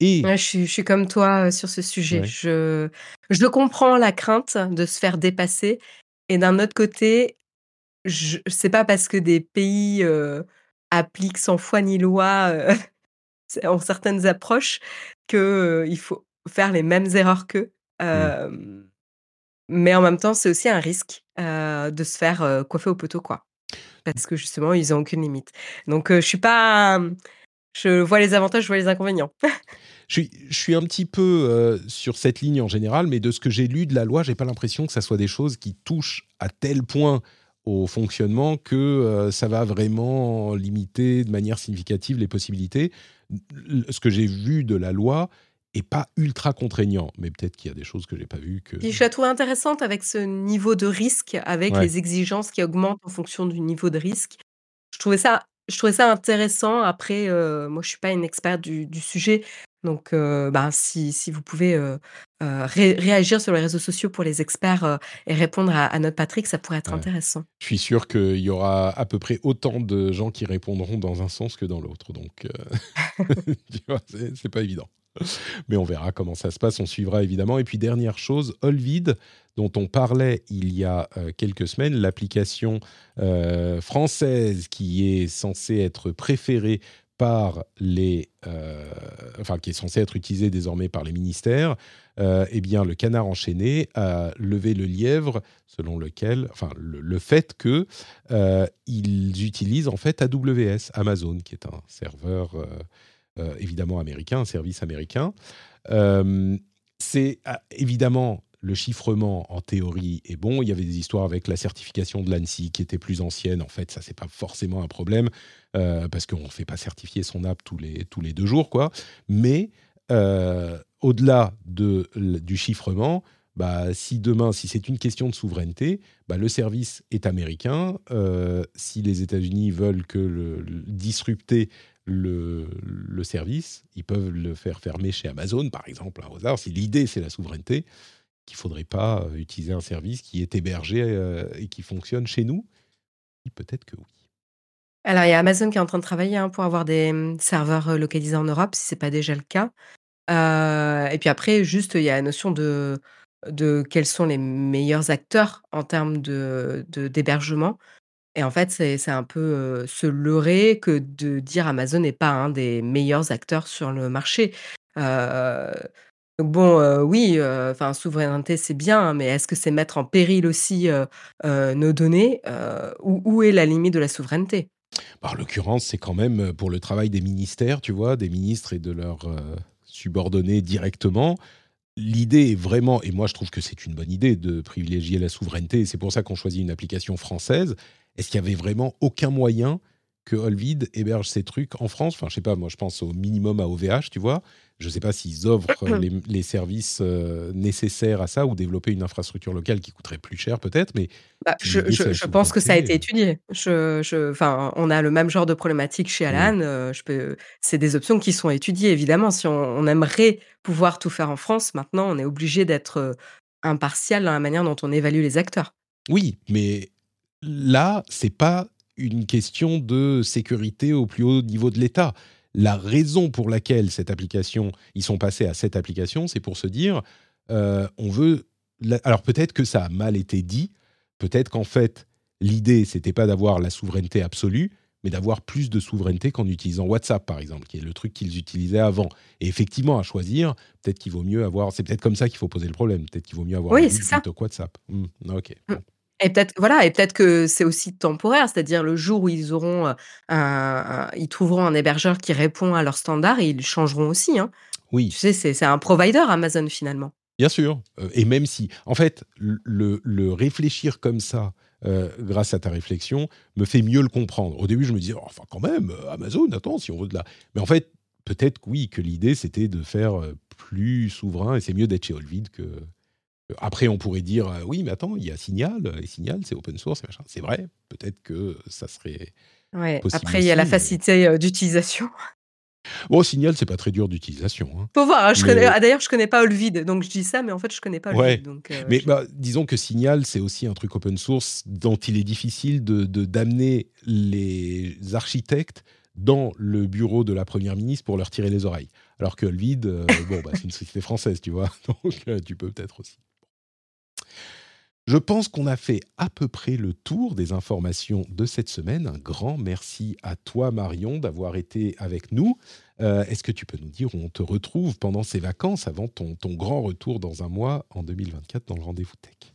Et je suis comme toi, sur ce sujet. Je je comprends la crainte de se faire dépasser et d'un autre côté, je c'est pas parce que des pays, appliquent sans foi ni loi, en certaines approches qu'il il faut faire les mêmes erreurs qu'eux. Mmh. mais en même temps, c'est aussi un risque, de se faire, coiffer au poteau, quoi. Parce que justement, ils ont aucune limite. Donc, je suis pas, je vois les avantages, je vois les inconvénients. je, suis, un petit peu euh, sur cette ligne en général, mais de ce que j'ai lu de la loi, j'ai pas l'impression que ça soit des choses qui touchent à tel point au fonctionnement que euh, ça va vraiment limiter de manière significative les possibilités. Ce que j'ai vu de la loi est pas ultra contraignant, mais peut-être qu'il y a des choses que j'ai pas vues. Que... je la trouve intéressante avec ce niveau de risque, avec les exigences qui augmentent en fonction du niveau de risque. Je trouvais ça je trouvais ça intéressant. Après, euh, moi, je suis pas une experte du, sujet. Donc, euh, bah, si, si, vous pouvez euh, réagir sur les réseaux sociaux pour les experts et répondre à, notre Patrick, ça pourrait être intéressant. Je suis sûr qu'il y aura à peu près autant de gens qui répondront dans un sens que dans l'autre. Donc, c'est pas évident. Mais on verra comment ça se passe, on suivra évidemment. Et puis dernière chose, Olvid, dont on parlait il y a euh, quelques semaines, l'application euh, française qui est censée être préférée par les, euh, enfin qui est censée être utilisée désormais par les ministères, eh bien le canard enchaîné a levé le lièvre selon lequel, enfin le, fait que ils utilisent en fait AWS, Amazon, qui est un serveur évidemment américain, un service américain. Euh, c'est ah, évidemment le chiffrement en théorie est bon. Il y avait des histoires avec la certification de l'ANSI qui était plus ancienne. En fait, ça c'est pas forcément un problème euh, parce qu'on ne fait pas certifier son app tous les tous les deux jours, quoi. Mais au-delà de, du chiffrement, bah, si demain, si c'est une question de souveraineté, bah, le service est américain. Euh, si les États-Unis veulent que le, disrupter le, service, ils peuvent le faire fermer chez Amazon, par exemple, au hasard. Si l'idée c'est la souveraineté, qu'il ne faudrait pas euh, utiliser un service qui est hébergé euh, et qui fonctionne chez nous, peut-être que oui. Alors, il y a Amazon qui est en train de travailler hein, pour avoir des mmh, serveurs localisés en Europe, si ce n'est pas déjà le cas. et puis après, juste, il y a la notion de de quels sont les meilleurs acteurs en termes de d'hébergement et en fait, c'est un peu, se leurrer que de dire Amazon n'est pas un des meilleurs acteurs sur le marché. donc bon, oui, enfin souveraineté, c'est bien, hein, mais est-ce que c'est mettre en péril aussi, nos données? où où est la limite de la souveraineté? Bah, en l'occurrence, c'est quand même, pour le travail des ministères, tu vois? Des ministres et de leurs, subordonnés directement l'idée est vraiment, et moi je trouve que c'est une bonne idée de privilégier la souveraineté, et c'est pour ça qu'on choisit une application française. Est-ce qu'il y avait vraiment aucun moyen que Olvid héberge ces trucs en France? Enfin, je sais pas, moi je pense au minimum à OVH, tu vois. Je ne sais pas s'ils offrent les, services euh, nécessaires à ça ou développer une infrastructure locale qui coûterait plus cher peut-être, mais... Bah, je, pense que ça a été étudié. Je, on a le même genre de problématique chez Alan. Euh, c'est des options qui sont étudiées, évidemment. Si on, aimerait pouvoir tout faire en France, maintenant, on est obligé d'être euh, impartial dans la manière dont on évalue les acteurs. Oui, mais là, c'est pas une question de sécurité au plus haut niveau de l'État la raison pour laquelle cette application, ils sont passés à cette application, c'est pour se dire, euh, on veut. Alors peut-être que ça a mal été dit, peut-être qu'en fait l'idée c'était pas d'avoir la souveraineté absolue, mais d'avoir plus de souveraineté qu'en utilisant WhatsApp par exemple, qui est le truc qu'ils utilisaient avant. Et effectivement, à choisir, peut-être qu'il vaut mieux avoir. C'est peut-être comme ça qu'il faut poser le problème. Peut-être qu'il vaut mieux avoir oui, plutôt que WhatsApp. Mmh, ok. Mmh. Et peut-être voilà et peut-être que c'est aussi temporaire, c'est-à-dire le jour où ils auront, un ils trouveront un hébergeur qui répond à leurs standards, ils changeront aussi, hein. Oui. Tu sais, c'est un provider Amazon finalement. Bien sûr, et même si en fait, le le réfléchir comme ça, grâce à ta réflexion, me fait mieux le comprendre. Au début, je me disais: «Oh, «Enfin quand même, Amazon, attends, si on veut de la» mais en fait, peut-être que oui, que l'idée c'était de faire, plus souverain et c'est mieux d'être chez Olvid que après, on pourrait dire euh, oui, mais attends, il y a Signal, et Signal, c'est open source, c'est vrai. Peut-être que ça serait. Ouais. Après, il y a la facilité euh, d'utilisation. Bon, Signal, c'est pas très dur d'utilisation. Hein. Faut voir. Hein, ah, d'ailleurs, je connais pas Olvid, donc je dis ça, mais en fait, je connais pas Olvid. Donc, euh, mais bah, disons que Signal, c'est aussi un truc open source dont il est difficile de d'amener les architectes dans le bureau de la première ministre pour leur tirer les oreilles. Alors que Olvid, bon, bah, c'est une société française, tu vois, donc tu peux peut-être aussi. Je pense qu'on a fait à peu près le tour des informations de cette semaine. Un grand merci à toi, Marion, d'avoir été avec nous. Euh, est-ce que tu peux nous dire où on te retrouve pendant ces vacances avant ton, ton grand retour dans un mois en 2024 dans le rendez-vous tech?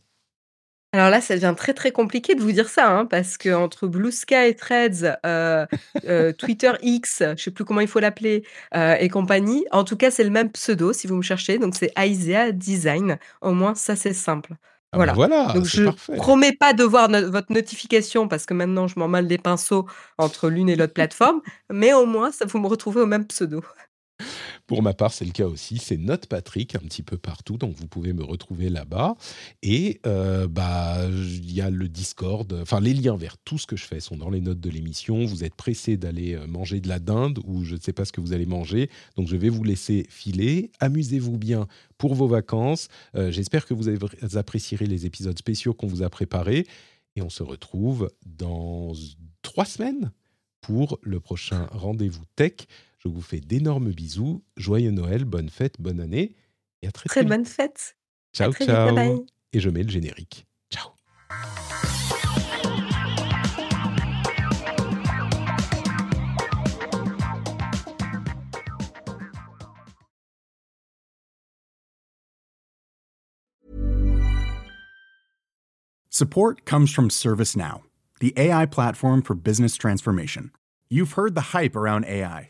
Alors là, ça devient très très compliqué de vous dire ça, hein, parce que entre Blue Sky, Threads, euh, euh, Twitter X, je ne sais plus comment il faut l'appeler, et compagnie, en tout cas, c'est le même pseudo si vous me cherchez, donc c'est Aisea Design. Au moins, ça c'est simple. Ah bah voilà. voilà. Donc je ne promets pas de voir votre notification parce que maintenant je m'en mêle les pinceaux entre l'une et l'autre plateforme, mais au moins ça vous me retrouvez au même pseudo. Pour ma part, c'est le cas aussi. C'est Note Patrick un petit peu partout, donc vous pouvez me retrouver là-bas. Et euh, bah, il y a le Discord. Enfin, les liens vers tout ce que je fais sont dans les notes de l'émission. Vous êtes pressé d'aller euh, manger de la dinde ou je ne sais pas ce que vous allez manger, donc je vais vous laisser filer. Amusez-vous bien pour vos vacances. Euh, j'espère que vous apprécierez les épisodes spéciaux qu'on vous a préparés. Et on se retrouve dans trois semaines pour le prochain rendez-vous tech. Je vous fais d'énormes bisous. Joyeux Noël, bonne fête, bonne année. Et à très, très, très bonne fête. Ciao, ciao. Et je mets le générique. Ciao. Support comes from ServiceNow, the AI platform for business transformation. You've heard the hype around AI.